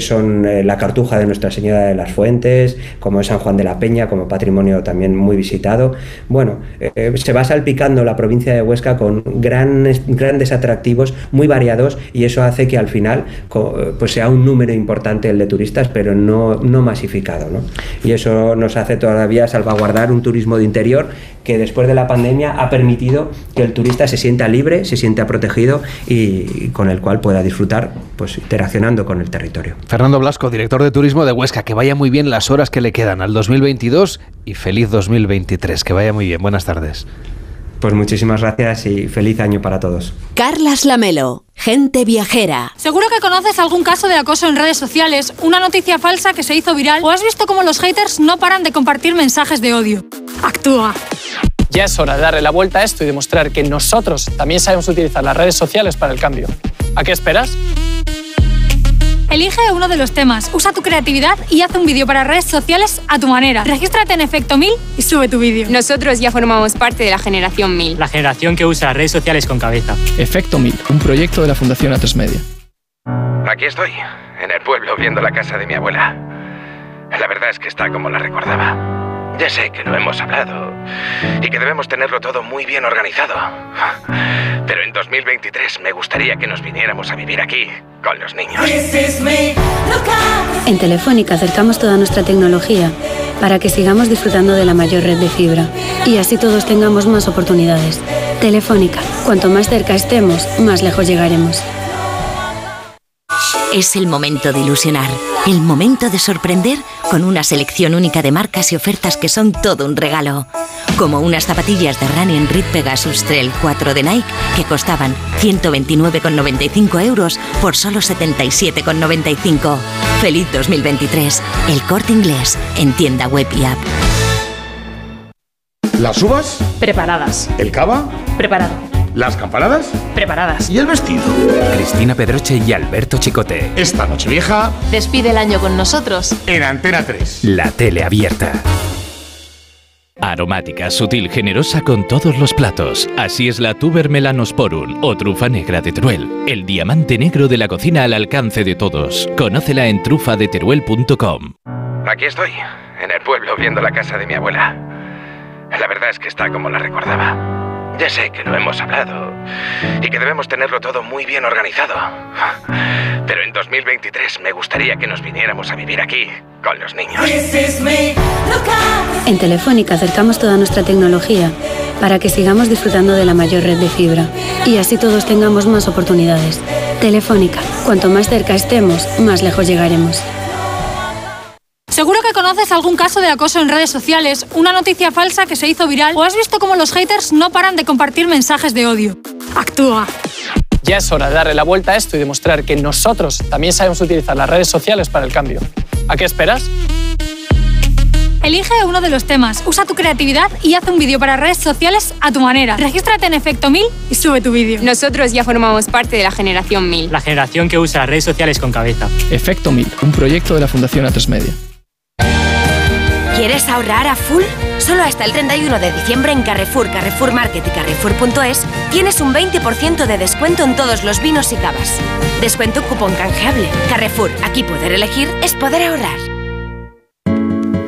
son la cartuja de Nuestra Señora de las Fuentes, como es San Juan de la Peña, como patrimonio también muy visitado. Bueno, eh, se va salpicando la provincia de Huesca con grandes, grandes atractivos muy variados y eso hace que al final eh, pues sea un número importante el de turistas, pero no, no masificado. ¿no? Y eso nos hace todavía salvaguardar un turismo de interior que después de la pandemia ha permitido que el turista se sienta libre, se sienta protegido y, con el cual pueda disfrutar pues interaccionando con el territorio. Fernando Blasco, director de turismo de Huesca, que vaya muy bien las horas que le quedan al 2022 y feliz 2023. Que vaya muy bien. Buenas tardes. Pues muchísimas gracias y feliz año para todos. Carlas Lamelo, gente viajera. Seguro que conoces algún caso de acoso en redes sociales, una noticia falsa que se hizo viral o has visto cómo los haters no paran de compartir mensajes de odio. Actúa. Ya es hora de darle la vuelta a esto y demostrar que nosotros también sabemos utilizar las redes sociales para el cambio. ¿A qué esperas? Elige uno de los temas, usa tu creatividad y haz un vídeo para redes sociales a tu manera. Regístrate en Efecto 1000 y sube tu vídeo. Nosotros ya formamos parte de la generación 1000. La generación que usa las redes sociales con cabeza. Efecto 1000, un proyecto de la Fundación Atresmedia. Aquí estoy, en el pueblo, viendo la casa de mi abuela. La verdad es que está como la recordaba. Ya sé que lo hemos hablado y que debemos tenerlo todo muy bien organizado. Pero en 2023 me gustaría que nos viniéramos a vivir aquí, con los niños. En Telefónica acercamos toda nuestra tecnología para que sigamos disfrutando de la mayor red de fibra y así todos tengamos más oportunidades. Telefónica, cuanto más cerca estemos, más lejos llegaremos. Es el momento de ilusionar, el momento de sorprender con una selección única de marcas y ofertas que son todo un regalo. Como unas zapatillas de Running Reed Pegasus Trail 4 de Nike que costaban 129,95 euros por solo 77,95. Feliz 2023. El corte inglés en tienda web y app. ¿Las uvas? Preparadas. ¿El cava? Preparado. ¿Las campanadas? Preparadas. ¿Y el vestido? Cristina Pedroche y Alberto Chicote. Esta noche vieja Despide el año con nosotros. en Antena 3. La tele abierta. Aromática, sutil, generosa con todos los platos. Así es la Tuber Melanosporum o trufa negra de Teruel. El diamante negro de la cocina al alcance de todos. Conócela en trufadeteruel.com. Aquí estoy, en el pueblo, viendo la casa de mi abuela. La verdad es que está como la recordaba. Ya sé que lo hemos hablado y que debemos tenerlo todo muy bien organizado. Pero en 2023 me gustaría que nos viniéramos a vivir aquí, con los niños. En Telefónica acercamos toda nuestra tecnología para que sigamos disfrutando de la mayor red de fibra y así todos tengamos más oportunidades. Telefónica, cuanto más cerca estemos, más lejos llegaremos. Seguro que conoces algún caso de acoso en redes sociales, una noticia falsa que se hizo viral o has visto cómo los haters no paran de compartir mensajes de odio. Actúa. Ya es hora de darle la vuelta a esto y demostrar que nosotros también sabemos utilizar las redes sociales para el cambio. ¿A qué esperas? Elige uno de los temas, usa tu creatividad y haz un vídeo para redes sociales a tu manera. Regístrate en Efecto 1000 y sube tu vídeo. Nosotros ya formamos parte de la generación 1000. La generación que usa redes sociales con cabeza. Efecto 1000, un proyecto de la Fundación A3 Media. ¿Quieres ahorrar a full? Solo hasta el 31 de diciembre en Carrefour, Carrefour Market y Carrefour.es tienes un 20% de descuento en todos los vinos y cavas. Descuento cupón canjeable. Carrefour, aquí poder elegir es poder ahorrar.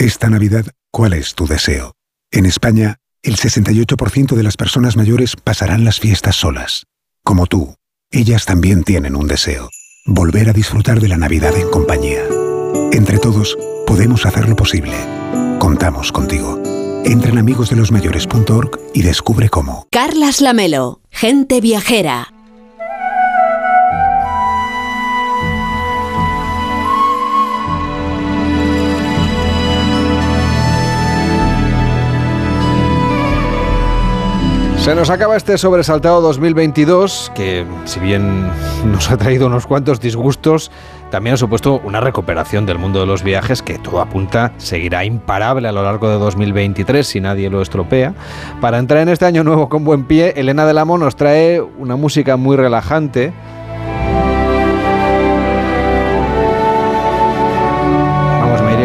Esta Navidad, ¿cuál es tu deseo? En España, el 68% de las personas mayores pasarán las fiestas solas. Como tú, ellas también tienen un deseo. Volver a disfrutar de la Navidad en compañía. Entre todos, podemos hacerlo posible. Contamos contigo. Entra en amigosdelosmayores.org y descubre cómo. Carlas Lamelo, gente viajera. Se nos acaba este sobresaltado 2022, que si bien nos ha traído unos cuantos disgustos, también ha supuesto una recuperación del mundo de los viajes que todo apunta seguirá imparable a lo largo de 2023 si nadie lo estropea. Para entrar en este año nuevo con buen pie, Elena del Amo nos trae una música muy relajante.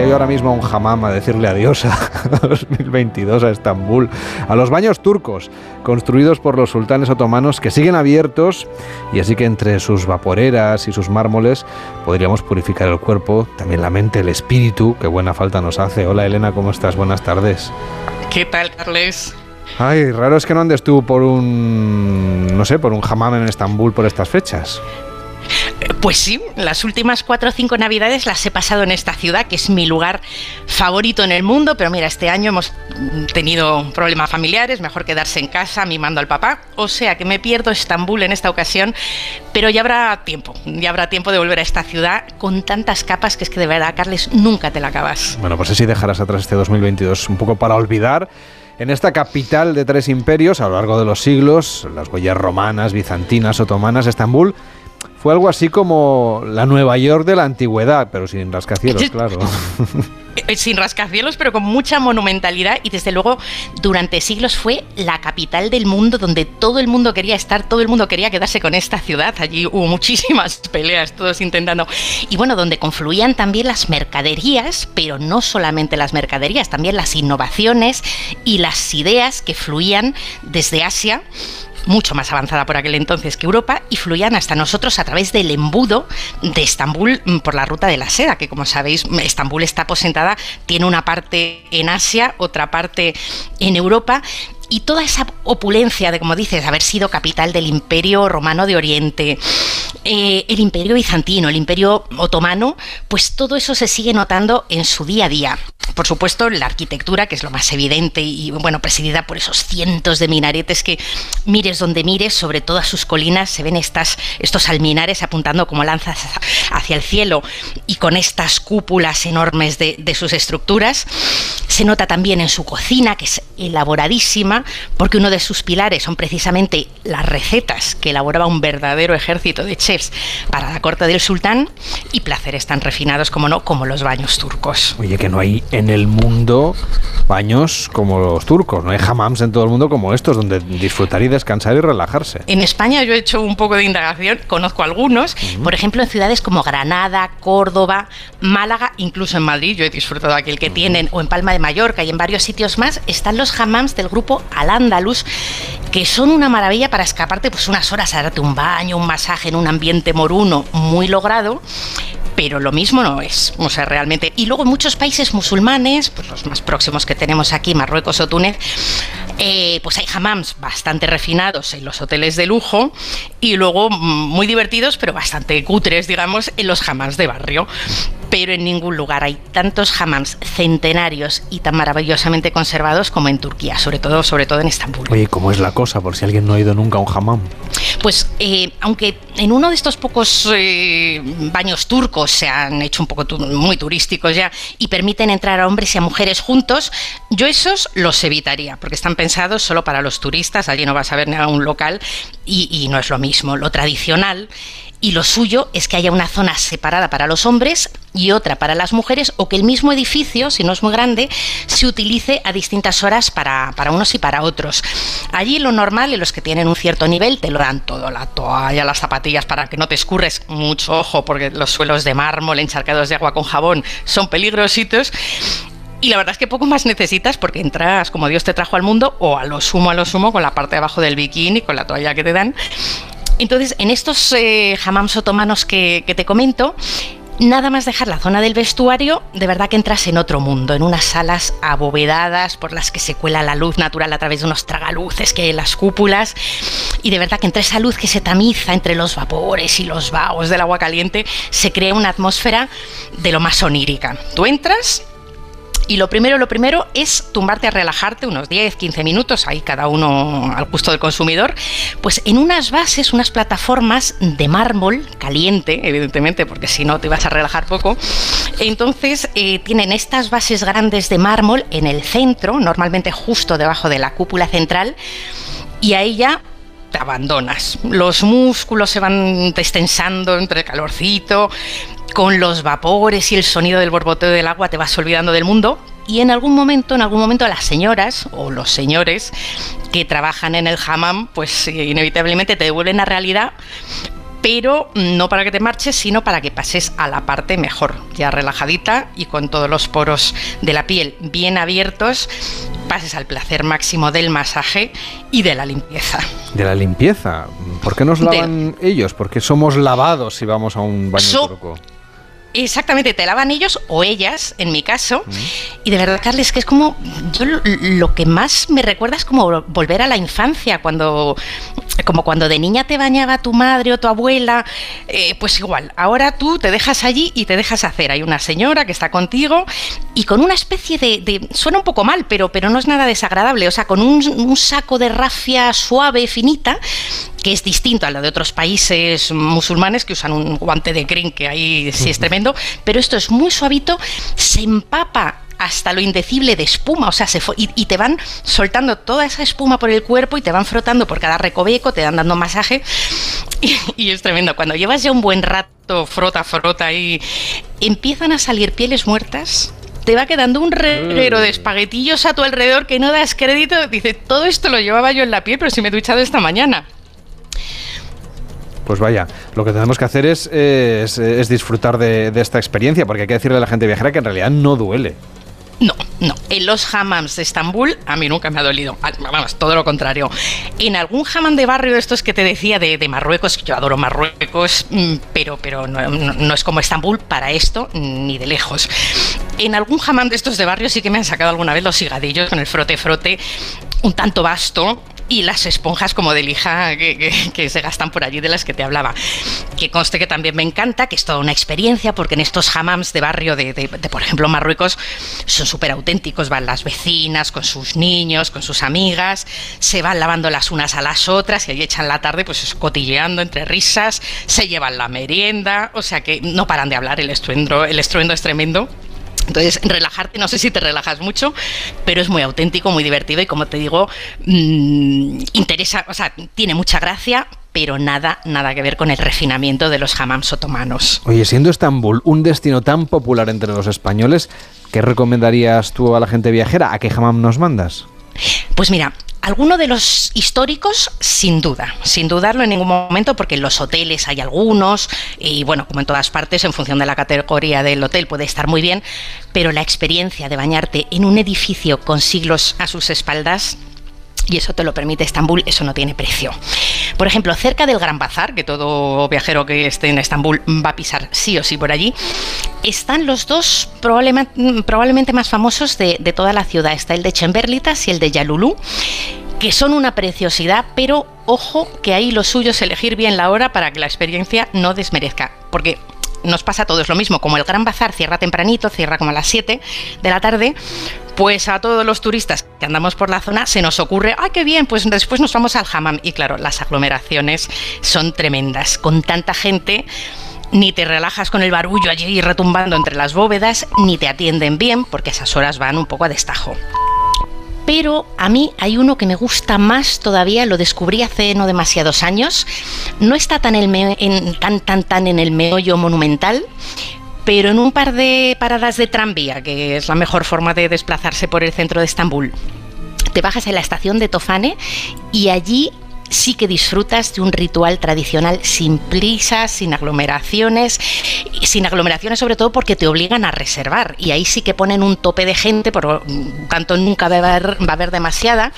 Iría yo ahora mismo a un hammam a decirle adiós a 2022 a Estambul, a los baños turcos construidos por los sultanes otomanos que siguen abiertos y así que entre sus vaporeras y sus mármoles podríamos purificar el cuerpo, también la mente, el espíritu, que buena falta nos hace. Hola Elena, ¿cómo estás? Buenas tardes. ¿Qué tal, Carles? Ay, raro es que no andes tú por un, no sé, por un hammam en Estambul por estas fechas. Pues sí, las últimas cuatro o cinco navidades las he pasado en esta ciudad, que es mi lugar favorito en el mundo, pero mira, este año hemos tenido problemas familiares, mejor quedarse en casa mimando al papá, o sea que me pierdo Estambul en esta ocasión, pero ya habrá tiempo, ya habrá tiempo de volver a esta ciudad con tantas capas que es que de verdad, Carles, nunca te la acabas. Bueno, pues así dejarás atrás este 2022 un poco para olvidar. En esta capital de tres imperios, a lo largo de los siglos, las huellas romanas, bizantinas, otomanas, Estambul fue algo así como la Nueva York de la antigüedad, pero sin rascacielos, claro. Sin rascacielos, pero con mucha monumentalidad y desde luego durante siglos fue la capital del mundo donde todo el mundo quería estar, todo el mundo quería quedarse con esta ciudad. Allí hubo muchísimas peleas, todos intentando. Y bueno, donde confluían también las mercaderías, pero no solamente las mercaderías, también las innovaciones y las ideas que fluían desde Asia mucho más avanzada por aquel entonces que Europa, y fluían hasta nosotros a través del embudo de Estambul mm, por la ruta de la seda, que como sabéis, Estambul está aposentada, tiene una parte en Asia, otra parte en Europa, y toda esa opulencia de, como dices, haber sido capital del imperio romano de Oriente, eh, el imperio bizantino, el imperio otomano, pues todo eso se sigue notando en su día a día. Por supuesto, la arquitectura, que es lo más evidente y, bueno, presidida por esos cientos de minaretes que mires donde mires, sobre todas sus colinas se ven estas, estos alminares apuntando como lanzas hacia el cielo y con estas cúpulas enormes de, de sus estructuras. Se nota también en su cocina, que es elaboradísima, porque uno de sus pilares son precisamente las recetas que elaboraba un verdadero ejército de chefs para la corte del sultán y placeres tan refinados como no, como los baños turcos. Oye, que no hay en el mundo baños como los turcos, no hay hammams en todo el mundo como estos, donde disfrutar y descansar y relajarse. En España yo he hecho un poco de indagación, conozco algunos, uh -huh. por ejemplo en ciudades como Granada, Córdoba, Málaga, incluso en Madrid, yo he disfrutado aquel que uh -huh. tienen, o en Palma de Mallorca y en varios sitios más, están los hammams del grupo Al Andalus, que son una maravilla para escaparte pues unas horas a darte un baño, un masaje en un ambiente moruno muy logrado pero lo mismo no es, o sea, realmente. Y luego muchos países musulmanes, pues los más próximos que tenemos aquí, Marruecos o Túnez, Eh, pues hay hammams bastante refinados en los hoteles de lujo y luego mm, muy divertidos, pero bastante cutres, digamos, en los hammams de barrio. Pero en ningún lugar hay tantos hammams centenarios y tan maravillosamente conservados como en Turquía, sobre todo, sobre todo en Estambul. Oye, ¿cómo es la cosa? Por si alguien no ha ido nunca a un hammam. Pues eh, aunque en uno de estos pocos eh, baños turcos se han hecho un poco tu- muy turísticos ya y permiten entrar a hombres y a mujeres juntos, yo esos los evitaría porque están pensados solo para los turistas, allí no vas a ver ni a un local y, y no es lo mismo. Lo tradicional y lo suyo es que haya una zona separada para los hombres y otra para las mujeres o que el mismo edificio, si no es muy grande, se utilice a distintas horas para, para unos y para otros. Allí lo normal y los que tienen un cierto nivel te lo dan todo, la toalla, las zapatillas para que no te escurres mucho ojo porque los suelos de mármol encharcados de agua con jabón son peligrositos. Y la verdad es que poco más necesitas porque entras como Dios te trajo al mundo o a lo sumo, a lo sumo con la parte de abajo del bikini, con la toalla que te dan. Entonces, en estos eh, hammams otomanos que, te comento, nada más dejar la zona del vestuario, de verdad que entras en otro mundo, en unas salas abovedadas por las que se cuela la luz natural a través de unos tragaluces que hay en las cúpulas. Y de verdad que entre esa luz que se tamiza entre los vapores y los vagos del agua caliente, se crea una atmósfera de lo más onírica. Tú entras y lo primero, lo primero es tumbarte a relajarte unos 10, 15 minutos, ahí cada uno al gusto del consumidor, pues en unas bases, unas plataformas de mármol caliente, evidentemente, porque si no te vas a relajar poco. Entonces eh, tienen estas bases grandes de mármol en el centro, normalmente justo debajo de la cúpula central, y a ella te abandonas. Los músculos se van destensando entre el calorcito, con los vapores y el sonido del borboteo del agua te vas olvidando del mundo. Y en algún momento, en algún momento las señoras o los señores que trabajan en el hammam, pues eh, inevitablemente te devuelven a realidad, pero no para que te marches, sino para que pases a la parte mejor, ya relajadita y con todos los poros de la piel bien abiertos, pases al placer máximo del masaje y de la limpieza. De la limpieza. ¿Por qué nos De- lavan ellos? ¿Por qué somos lavados si vamos a un baño So- turco? Exactamente, te lavan ellos o ellas, en mi caso. Y de verdad, Carles, que es como. Yo lo, lo que más me recuerda es como volver a la infancia, cuando. Como cuando de niña te bañaba tu madre o tu abuela. eh, pues igual, ahora tú te dejas allí y te dejas hacer. Hay una señora que está contigo y con una especie de. de- suena un poco mal, pero, pero no es nada desagradable. O sea, con un, un saco de rafia suave, finita, que es distinto a lo de otros países musulmanes que usan un guante de crin que ahí sí es tremendo, pero esto es muy suavito, se empapa hasta lo indecible de espuma, o sea, se y, te van soltando toda esa espuma por el cuerpo y te van frotando por cada recoveco, te dan dando masaje y, es tremendo. Cuando llevas ya un buen rato frota, frota y empiezan a salir pieles muertas. Te va quedando un reguero de espaguetillos a tu alrededor que no das crédito. Dice, todo esto lo llevaba yo en la piel, pero si me he duchado esta mañana. Pues vaya, lo que tenemos que hacer es disfrutar de, de esta experiencia, porque hay que decirle a la gente viajera que en realidad no duele. No, no. En los hammams de Estambul a mí nunca me ha dolido. Al- Vamos, todo lo contrario. En algún hammam de barrio de estos que te decía de, de Marruecos, yo adoro Marruecos, mm, pero, pero no es como Estambul para esto, ni de lejos. En algún hammam de estos de barrio sí que me han sacado alguna vez los higadillos con el frote-frote un tanto vasto. Y las esponjas como de lija que, que- se gastan por allí de las que te hablaba. Que conste que también me encanta, que es toda una experiencia, porque en estos hammams de barrio de, de- por ejemplo, Marruecos, son súper auténticos. Van las vecinas con sus niños, con sus amigas, se van lavando las unas a las otras y ahí echan la tarde pues cotilleando entre risas, se llevan la merienda, o sea que no paran de hablar, el estruendo, el estruendo es tremendo. Entonces, relajarte, no sé si te relajas mucho, pero es muy auténtico, muy divertido y como te digo, mm, interesa, o sea, tiene mucha gracia, pero nada, nada que ver con el refinamiento de los hammams otomanos. Oye, siendo Estambul un destino tan popular entre los españoles, ¿qué recomendarías tú a la gente viajera? ¿A qué hammam nos mandas? Pues mira, alguno de los históricos, sin duda, sin dudarlo en ningún momento, porque en los hoteles hay algunos, y bueno, como en todas partes, en función de la categoría del hotel puede estar muy bien, pero la experiencia de bañarte en un edificio con siglos a sus espaldas y eso te lo permite Estambul, eso no tiene precio. Por ejemplo, cerca del Gran Bazar, que todo viajero que esté en Estambul va a pisar sí o sí por allí, están los dos probablemente, más famosos de, toda la ciudad. Está el de Chemberlitas y el de Yalulú que son una preciosidad, pero ojo que ahí lo suyo es elegir bien la hora para que la experiencia no desmerezca, porque nos pasa a todos lo mismo, como el Gran Bazar cierra tempranito, cierra como a las 7 de la tarde, pues a todos los turistas que andamos por la zona se nos ocurre, ¡ay, qué bien! Pues después nos vamos al hammam. Y claro, las aglomeraciones son tremendas. Con tanta gente, ni te relajas con el barullo allí retumbando entre las bóvedas, ni te atienden bien, porque esas horas van un poco a destajo pero a mí hay uno que me gusta más todavía, lo descubrí hace no demasiados años, no está tan, en, tan, tan, tan en el meollo monumental, pero en un par de paradas de tranvía, que es la mejor forma de desplazarse por el centro de Estambul. Te bajas en la estación de Tofane y allí sí que disfrutas de un ritual tradicional sin prisas, sin aglomeraciones, sin aglomeraciones sobre todo porque te obligan a reservar y ahí sí que ponen un tope de gente, por tanto nunca va a haber, va a haber demasiada.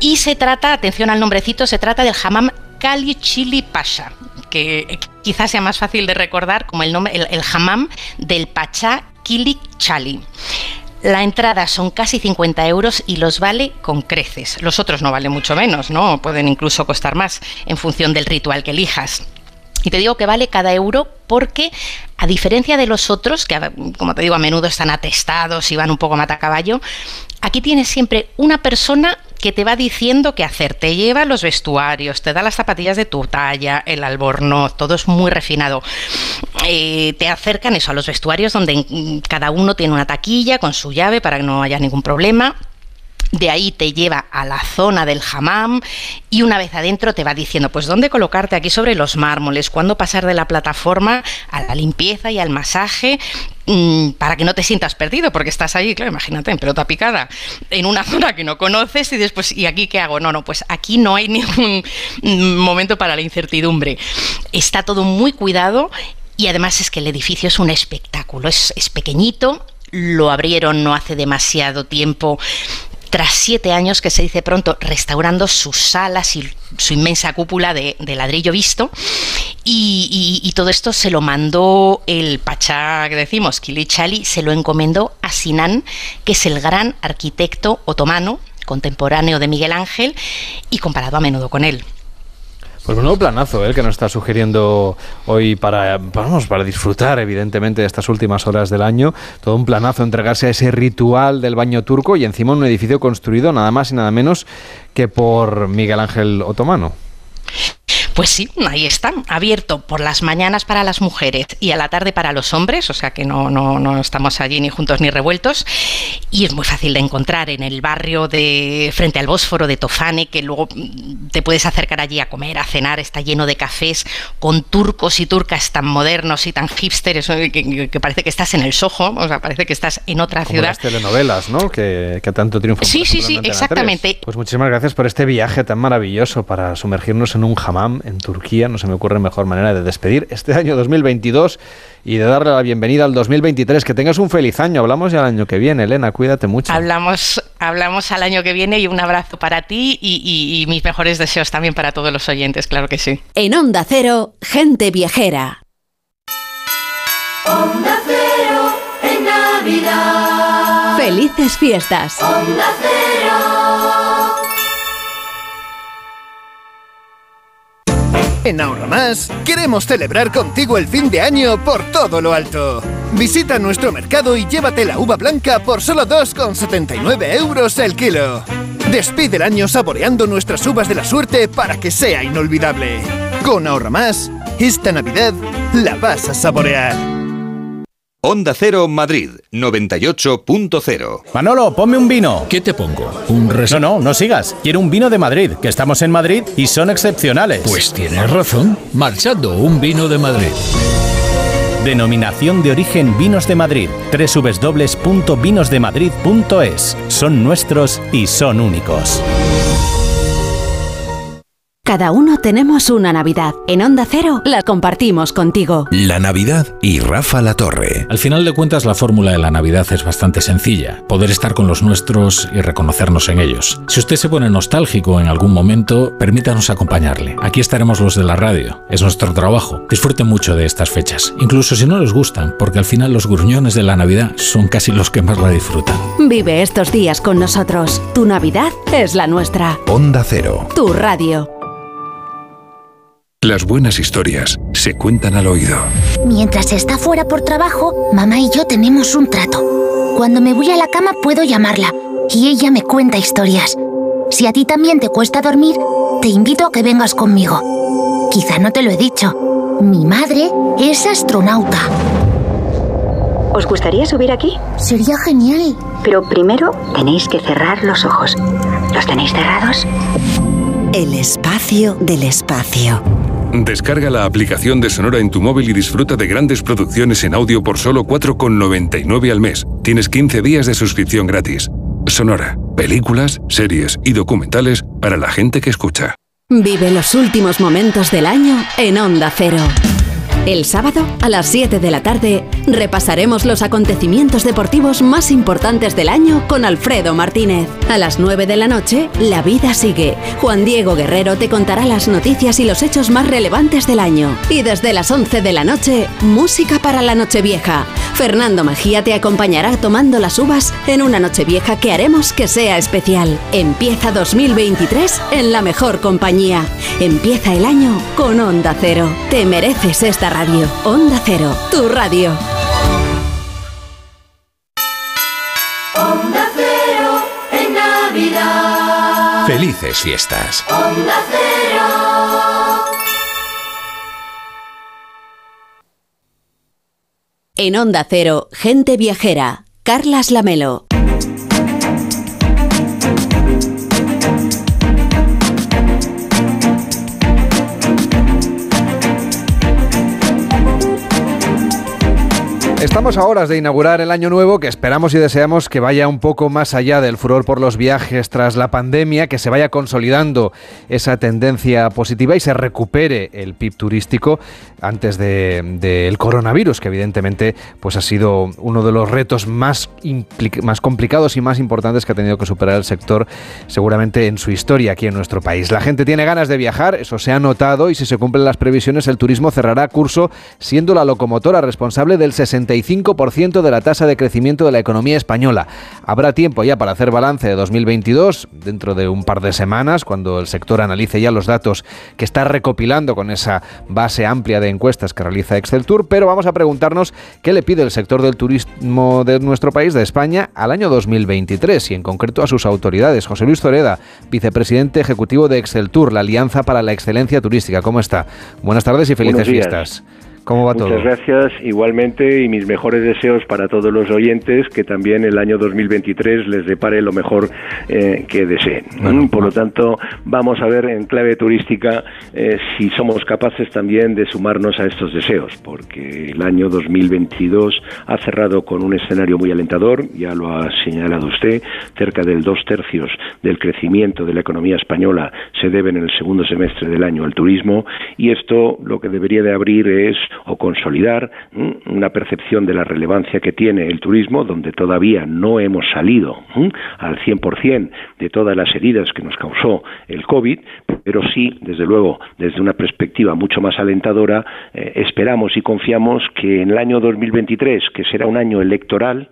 Y se trata, atención al nombrecito, se trata del hammam Kali Chili Pasha, que quizás sea más fácil de recordar como el nombre, el, el hammam del Pachá Kili Chali. La entrada son casi 50 euros y los vale con creces. Los otros no valen mucho menos, ¿no? Pueden incluso costar más en función del ritual que elijas. Y te digo que vale cada euro porque, a diferencia de los otros, que como te digo, a menudo están atestados y van un poco mata caballo, aquí tienes siempre una persona que te va diciendo qué hacer. Te lleva los vestuarios, te da las zapatillas de tu talla, el albornoz, todo es muy refinado. Eh, te acercan eso a los vestuarios donde cada uno tiene una taquilla con su llave para que no haya ningún problema. De ahí te lleva a la zona del hammam y una vez adentro te va diciendo pues dónde colocarte aquí sobre los mármoles, cuándo pasar de la plataforma a la limpieza y al masaje mm, para que no te sientas perdido, porque estás ahí, claro, imagínate, en pelota picada, en una zona que no conoces y después, ¿y aquí qué hago? No, no, pues aquí no hay ningún momento para la incertidumbre. Está todo muy cuidado y además es que el edificio es un espectáculo, es, es pequeñito, lo abrieron no hace demasiado tiempo tras siete años, que se dice pronto, restaurando sus salas y su inmensa cúpula de, ladrillo visto. Y, todo esto se lo mandó el Pachá, que decimos, Kilichali, se lo encomendó a Sinan, que es el gran arquitecto otomano, contemporáneo de Miguel Ángel y comparado a menudo con él. Pues un nuevo planazo ¿eh? el que nos está sugiriendo hoy para, vamos, para disfrutar, evidentemente, de estas últimas horas del año. Todo un planazo, entregarse a ese ritual del baño turco y encima un edificio construido nada más y nada menos que por Miguel Ángel Otomano. Pues sí, ahí están, abierto por las mañanas para las mujeres y a la tarde para los hombres, o sea que no, no, no estamos allí ni juntos ni revueltos. Y es muy fácil de encontrar en el barrio de frente al Bósforo de Tofane, que luego te puedes acercar allí a comer, a cenar, está lleno de cafés con turcos y turcas tan modernos y tan hipsters que, que parece que estás en el Soho, o sea, parece que estás en otra Como ciudad. las telenovelas, ¿no? Que, que tanto triunfan. Sí, sí, sí, exactamente. 3. Pues muchísimas gracias por este viaje tan maravilloso para sumergirnos en un hammam en Turquía. No se me ocurre mejor manera de despedir este año 2022 y de darle la bienvenida al 2023. Que tengas un feliz año. Hablamos ya el año que viene, Elena. Cuídate mucho. Hablamos, hablamos al año que viene y un abrazo para ti y, y- y mis mejores deseos también para todos los oyentes, claro que sí. En Onda Cero, gente viajera. Onda Cero en Navidad. Felices fiestas. Onda Cero. En Ahorra Más queremos celebrar contigo el fin de año por todo lo alto. Visita nuestro mercado y llévate la uva blanca por solo 2,79 euros el kilo. Despide el año saboreando nuestras uvas de la suerte para que sea inolvidable. Con Ahorra Más, esta Navidad la vas a saborear. Onda Cero Madrid 98.0. Manolo, ponme un vino. ¿Qué te pongo? ¿Un No, no, no sigas. Quiero un vino de Madrid, que estamos en Madrid y son excepcionales. Pues tienes razón. Marchando, un vino de Madrid. Denominación de origen Vinos de Madrid. www.vinosdemadrid.es. Son nuestros y son únicos. Cada uno tenemos una Navidad. En Onda Cero la compartimos contigo. La Navidad y Rafa La Torre. Al final de cuentas, la fórmula de la Navidad es bastante sencilla. Poder estar con los nuestros y reconocernos en ellos. Si usted se pone nostálgico en algún momento, permítanos acompañarle. Aquí estaremos los de la radio. Es nuestro trabajo. Disfruten mucho de estas fechas. Incluso si no les gustan, porque al final los gruñones de la Navidad son casi los que más la disfrutan. Vive estos días con nosotros. Tu Navidad es la nuestra. Onda Cero. Tu radio. Las buenas historias se cuentan al oído. Mientras está fuera por trabajo, mamá y yo tenemos un trato. Cuando me voy a la cama puedo llamarla y ella me cuenta historias. Si a ti también te cuesta dormir, te invito a que vengas conmigo. Quizá no te lo he dicho. Mi madre es astronauta. ¿Os gustaría subir aquí? Sería genial. Pero primero tenéis que cerrar los ojos. ¿Los tenéis cerrados? El espacio del espacio. Descarga la aplicación de Sonora en tu móvil y disfruta de grandes producciones en audio por solo 4,99 al mes. Tienes 15 días de suscripción gratis. Sonora, películas, series y documentales para la gente que escucha. Vive los últimos momentos del año en Onda Cero. El sábado, a las 7 de la tarde, repasaremos los acontecimientos deportivos más importantes del año con Alfredo Martínez. A las 9 de la noche, La vida sigue. Juan Diego Guerrero te contará las noticias y los hechos más relevantes del año. Y desde las 11 de la noche, música para la Nochevieja. Fernando Magía te acompañará tomando las uvas en una Nochevieja que haremos que sea especial. Empieza 2023 en la mejor compañía. Empieza el año con Onda Cero. Te mereces esta radio. Onda Cero, tu radio. Onda Cero en Navidad. Felices fiestas. Onda Cero. En Onda Cero, gente viajera. Carlas Lamelo. Estamos a horas de inaugurar el año nuevo que esperamos y deseamos que vaya un poco más allá del furor por los viajes tras la pandemia, que se vaya consolidando esa tendencia positiva y se recupere el PIB turístico antes del de, coronavirus, que evidentemente pues ha sido uno de los retos más, más complicados y más importantes que ha tenido que superar el sector seguramente en su historia aquí en nuestro país. La gente tiene ganas de viajar, eso se ha notado y si se cumplen las previsiones el turismo cerrará curso siendo la locomotora responsable del 60 65% de la tasa de crecimiento de la economía española. Habrá tiempo ya para hacer balance de 2022 dentro de un par de semanas, cuando el sector analice ya los datos que está recopilando con esa base amplia de encuestas que realiza Excel Tour, pero vamos a preguntarnos qué le pide el sector del turismo de nuestro país, de España, al año 2023 y en concreto a sus autoridades. José Luis Zoreda, vicepresidente ejecutivo de Excel Tour, la Alianza para la Excelencia Turística. ¿Cómo está? Buenas tardes y felices fiestas. ¿Cómo va Muchas todo? gracias, igualmente, y mis mejores deseos para todos los oyentes, que también el año 2023 les depare lo mejor eh, que deseen. Bueno, Por lo tanto, vamos a ver en clave turística eh, si somos capaces también de sumarnos a estos deseos, porque el año 2022 ha cerrado con un escenario muy alentador, ya lo ha señalado usted, cerca del dos tercios del crecimiento de la economía española se debe en el segundo semestre del año al turismo, y esto lo que debería de abrir es o consolidar una percepción de la relevancia que tiene el turismo, donde todavía no hemos salido al 100% de todas las heridas que nos causó el COVID, pero sí, desde luego, desde una perspectiva mucho más alentadora, eh, esperamos y confiamos que en el año 2023, que será un año electoral,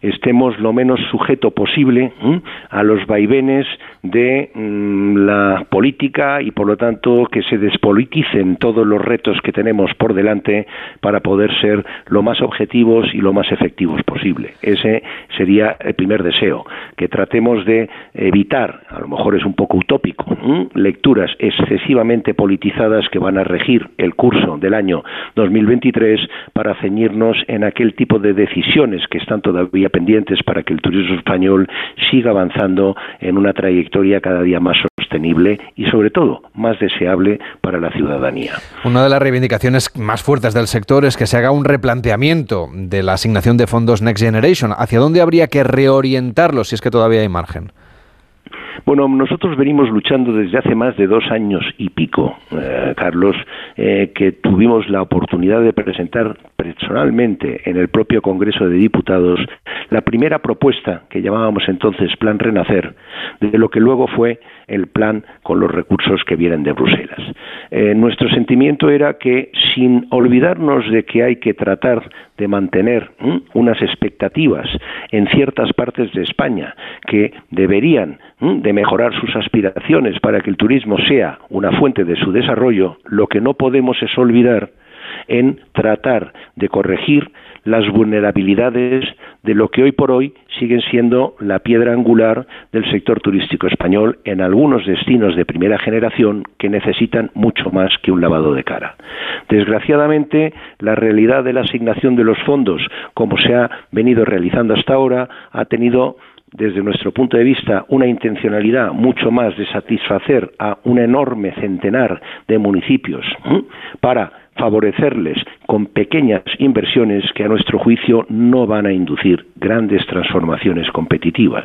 estemos lo menos sujeto posible a los vaivenes de mm, la política y por lo tanto que se despoliticen todos los retos que tenemos por delante para poder ser lo más objetivos y lo más efectivos posible. Ese sería el primer deseo, que tratemos de evitar, a lo mejor es un poco utópico, lecturas excesivamente politizadas que van a regir el curso del año 2023 para ceñirnos en aquel tipo de decisiones que están todavía pendientes para que el turismo español siga avanzando en una trayectoria cada día más sostenible y sobre todo más deseable para la ciudadanía. Una de las reivindicaciones más fuertes del sector es que se haga un replanteamiento de la asignación de fondos Next Generation. ¿Hacia dónde habría que reorientarlo si es que todavía hay margen? Bueno, nosotros venimos luchando desde hace más de dos años y pico, eh, Carlos, eh, que tuvimos la oportunidad de presentar personalmente en el propio Congreso de Diputados la primera propuesta que llamábamos entonces Plan Renacer, de lo que luego fue el plan con los recursos que vienen de Bruselas. Eh, nuestro sentimiento era que, sin olvidarnos de que hay que tratar de mantener unas expectativas en ciertas partes de España que deberían de mejorar sus aspiraciones para que el turismo sea una fuente de su desarrollo, lo que no podemos es olvidar en tratar de corregir las vulnerabilidades de lo que hoy por hoy siguen siendo la piedra angular del sector turístico español en algunos destinos de primera generación que necesitan mucho más que un lavado de cara. Desgraciadamente, la realidad de la asignación de los fondos, como se ha venido realizando hasta ahora, ha tenido desde nuestro punto de vista, una intencionalidad mucho más de satisfacer a un enorme centenar de municipios para favorecerles con pequeñas inversiones que a nuestro juicio no van a inducir grandes transformaciones competitivas.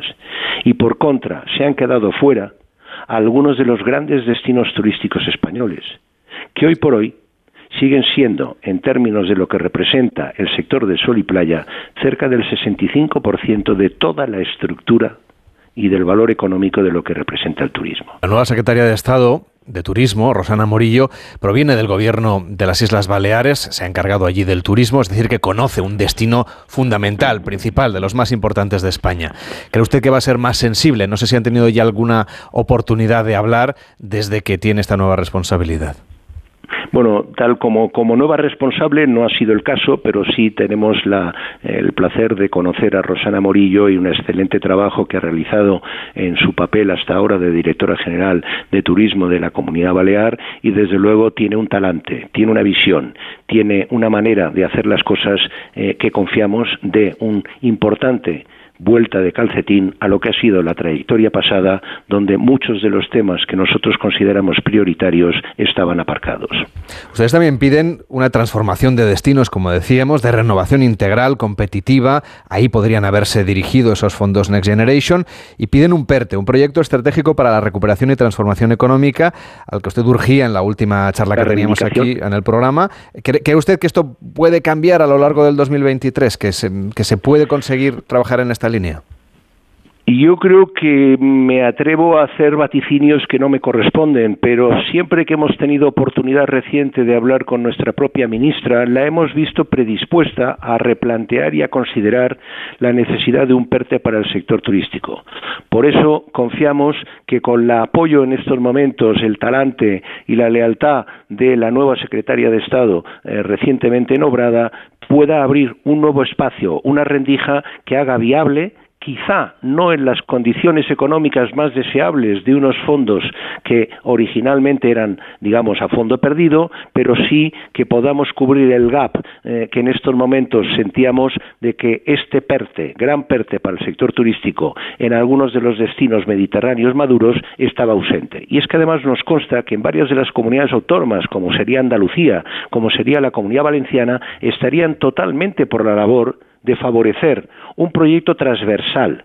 Y por contra, se han quedado fuera algunos de los grandes destinos turísticos españoles, que hoy por hoy siguen siendo, en términos de lo que representa el sector de sol y playa, cerca del 65% de toda la estructura y del valor económico de lo que representa el turismo. La nueva secretaria de Estado de Turismo, Rosana Morillo, proviene del gobierno de las Islas Baleares, se ha encargado allí del turismo, es decir, que conoce un destino fundamental, principal, de los más importantes de España. ¿Cree usted que va a ser más sensible? No sé si han tenido ya alguna oportunidad de hablar desde que tiene esta nueva responsabilidad. Bueno, tal como, como nueva responsable no ha sido el caso, pero sí tenemos la, el placer de conocer a Rosana Morillo y un excelente trabajo que ha realizado en su papel hasta ahora de directora general de turismo de la Comunidad Balear y desde luego tiene un talante, tiene una visión, tiene una manera de hacer las cosas eh, que confiamos de un importante vuelta de calcetín a lo que ha sido la trayectoria pasada, donde muchos de los temas que nosotros consideramos prioritarios estaban aparcados. Ustedes también piden una transformación de destinos, como decíamos, de renovación integral, competitiva. Ahí podrían haberse dirigido esos fondos Next Generation y piden un PERTE, un proyecto estratégico para la recuperación y transformación económica, al que usted urgía en la última charla que teníamos aquí en el programa. ¿Cree usted que esto puede cambiar a lo largo del 2023, que se, que se puede conseguir trabajar en esta línea? Y yo creo que me atrevo a hacer vaticinios que no me corresponden, pero siempre que hemos tenido oportunidad reciente de hablar con nuestra propia ministra, la hemos visto predispuesta a replantear y a considerar la necesidad de un PERTE para el sector turístico. Por eso confiamos que con el apoyo en estos momentos, el talante y la lealtad de la nueva secretaria de Estado eh, recientemente nombrada, pueda abrir un nuevo espacio, una rendija que haga viable quizá no en las condiciones económicas más deseables de unos fondos que originalmente eran, digamos, a fondo perdido, pero sí que podamos cubrir el gap eh, que en estos momentos sentíamos de que este PERTE, gran PERTE para el sector turístico, en algunos de los destinos mediterráneos maduros estaba ausente. Y es que además nos consta que en varias de las comunidades autónomas, como sería Andalucía, como sería la Comunidad Valenciana, estarían totalmente por la labor de favorecer un proyecto transversal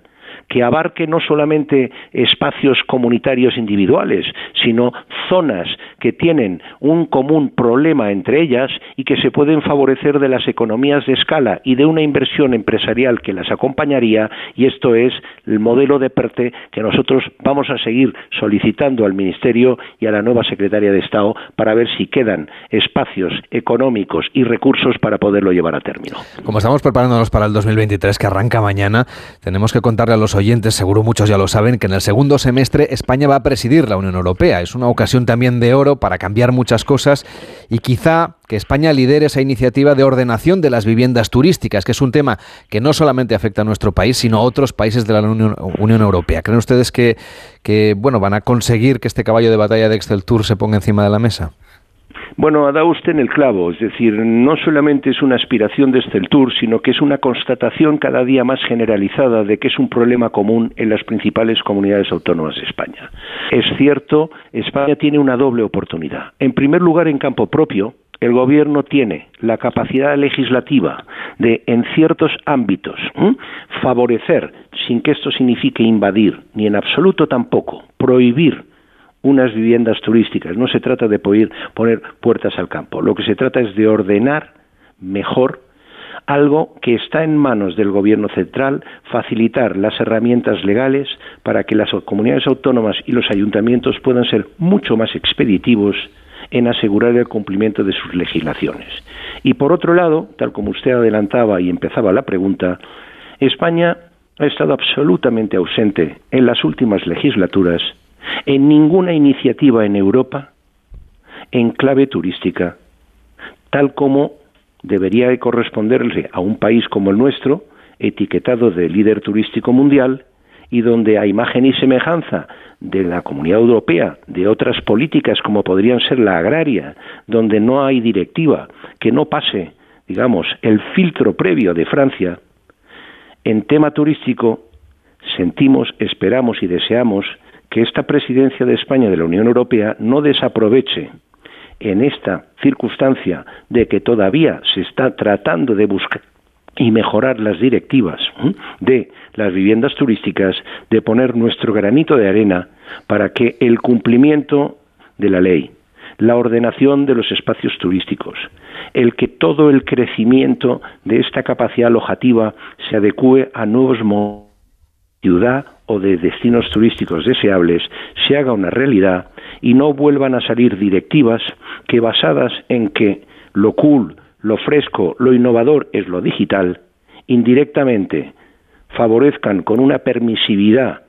que abarque no solamente espacios comunitarios individuales, sino zonas que tienen un común problema entre ellas y que se pueden favorecer de las economías de escala y de una inversión empresarial que las acompañaría, y esto es el modelo de PERTE que nosotros vamos a seguir solicitando al Ministerio y a la nueva Secretaria de Estado para ver si quedan espacios económicos y recursos para poderlo llevar a término. Como estamos preparándonos para el 2023 que arranca mañana, tenemos que contarle a los oyentes, seguro muchos ya lo saben, que en el segundo semestre España va a presidir la Unión Europea. Es una ocasión también de oro para cambiar muchas cosas y quizá que España lidere esa iniciativa de ordenación de las viviendas turísticas, que es un tema que no solamente afecta a nuestro país, sino a otros países de la Unión, Europea. ¿Creen ustedes que, que bueno, van a conseguir que este caballo de batalla de Excel Tour se ponga encima de la mesa? Bueno, ha dado usted en el clavo, es decir, no solamente es una aspiración de Tour, sino que es una constatación cada día más generalizada de que es un problema común en las principales comunidades autónomas de España. Es cierto, España tiene una doble oportunidad. En primer lugar, en campo propio, el gobierno tiene la capacidad legislativa de, en ciertos ámbitos, favorecer, sin que esto signifique invadir, ni en absoluto tampoco, prohibir unas viviendas turísticas. No se trata de poner, poner puertas al campo. Lo que se trata es de ordenar mejor algo que está en manos del Gobierno central, facilitar las herramientas legales para que las comunidades autónomas y los ayuntamientos puedan ser mucho más expeditivos en asegurar el cumplimiento de sus legislaciones. Y por otro lado, tal como usted adelantaba y empezaba la pregunta, España ha estado absolutamente ausente en las últimas legislaturas en ninguna iniciativa en Europa en clave turística, tal como debería corresponderle a un país como el nuestro, etiquetado de líder turístico mundial, y donde a imagen y semejanza de la Comunidad Europea, de otras políticas como podrían ser la agraria, donde no hay directiva que no pase, digamos, el filtro previo de Francia, en tema turístico sentimos, esperamos y deseamos que esta presidencia de España de la Unión Europea no desaproveche en esta circunstancia de que todavía se está tratando de buscar y mejorar las directivas de las viviendas turísticas, de poner nuestro granito de arena para que el cumplimiento de la ley, la ordenación de los espacios turísticos, el que todo el crecimiento de esta capacidad alojativa se adecue a nuevos modos de ciudad o de destinos turísticos deseables, se haga una realidad y no vuelvan a salir directivas que basadas en que lo cool, lo fresco, lo innovador es lo digital, indirectamente favorezcan con una permisividad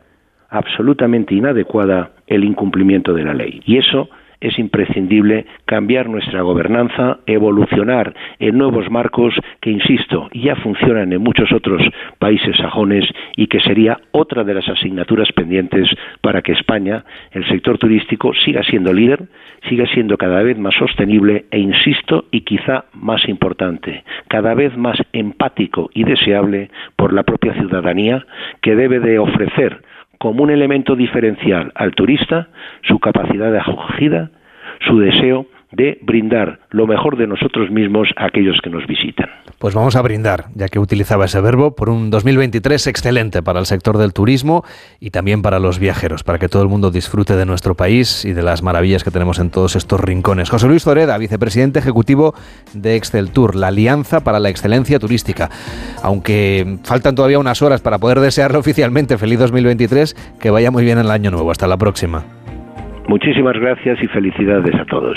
absolutamente inadecuada el incumplimiento de la ley. Y eso es imprescindible cambiar nuestra gobernanza, evolucionar en nuevos marcos que, insisto, ya funcionan en muchos otros países sajones y que sería otra de las asignaturas pendientes para que España, el sector turístico, siga siendo líder, siga siendo cada vez más sostenible e, insisto, y quizá más importante, cada vez más empático y deseable por la propia ciudadanía que debe de ofrecer como un elemento diferencial al turista su capacidad de acogida, su deseo de brindar lo mejor de nosotros mismos a aquellos que nos visitan. Pues vamos a brindar, ya que utilizaba ese verbo, por un 2023 excelente para el sector del turismo y también para los viajeros, para que todo el mundo disfrute de nuestro país y de las maravillas que tenemos en todos estos rincones. José Luis Zoreda, vicepresidente ejecutivo de Excel Tour, la Alianza para la Excelencia Turística. Aunque faltan todavía unas horas para poder desearlo oficialmente, feliz 2023, que vaya muy bien el año nuevo. Hasta la próxima. Muchísimas gracias y felicidades a todos.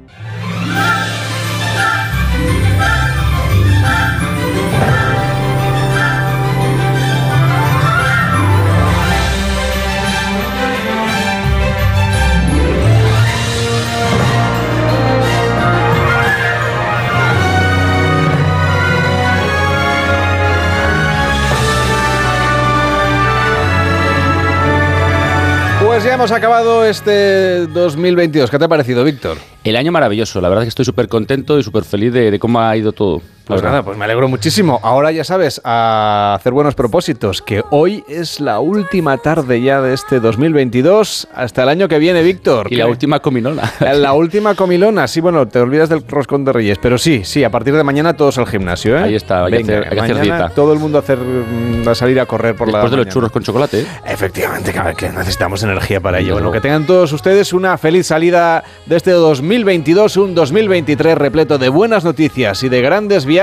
Pues ya hemos acabado este 2022. ¿Qué te ha parecido, Víctor? El año maravilloso. La verdad es que estoy súper contento y súper feliz de, cómo ha ido todo. Pues nada, pues me alegro muchísimo. Ahora ya sabes, a hacer buenos propósitos, que hoy es la última tarde ya de este 2022 hasta el año que viene, Víctor. Y la última comilona. La última comilona, sí, bueno, te olvidas del roscón de Reyes, pero sí, sí, a partir de mañana todos al gimnasio, ¿eh? Ahí está, hay, que, hacer, dieta. Todo el mundo a, hacer, mm, a salir a correr por la Después de los churros con chocolate. ¿eh? Efectivamente, que necesitamos energía para ello. Bueno, que tengan todos ustedes una feliz salida de este 2022, un 2023 repleto de buenas noticias y de grandes viajes,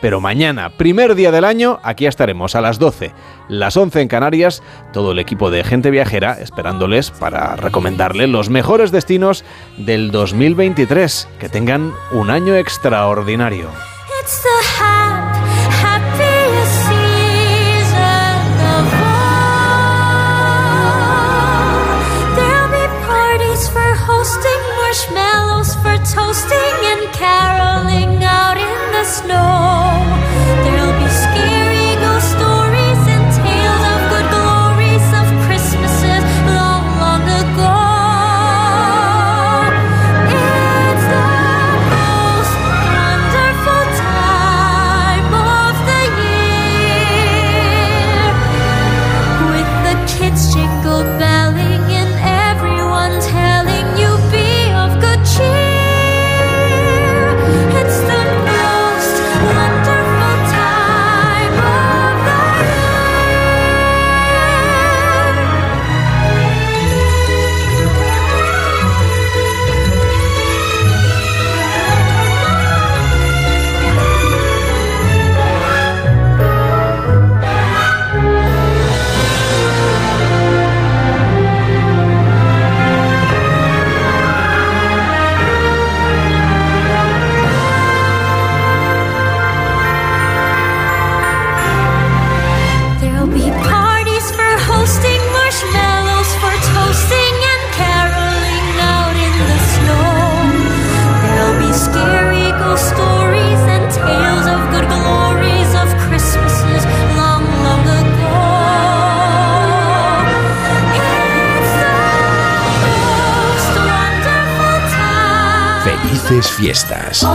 pero mañana, primer día del año, aquí estaremos a las 12, las 11 en Canarias, todo el equipo de gente viajera esperándoles para recomendarles los mejores destinos del 2023. Que tengan un año extraordinario. know. Felices fiestas.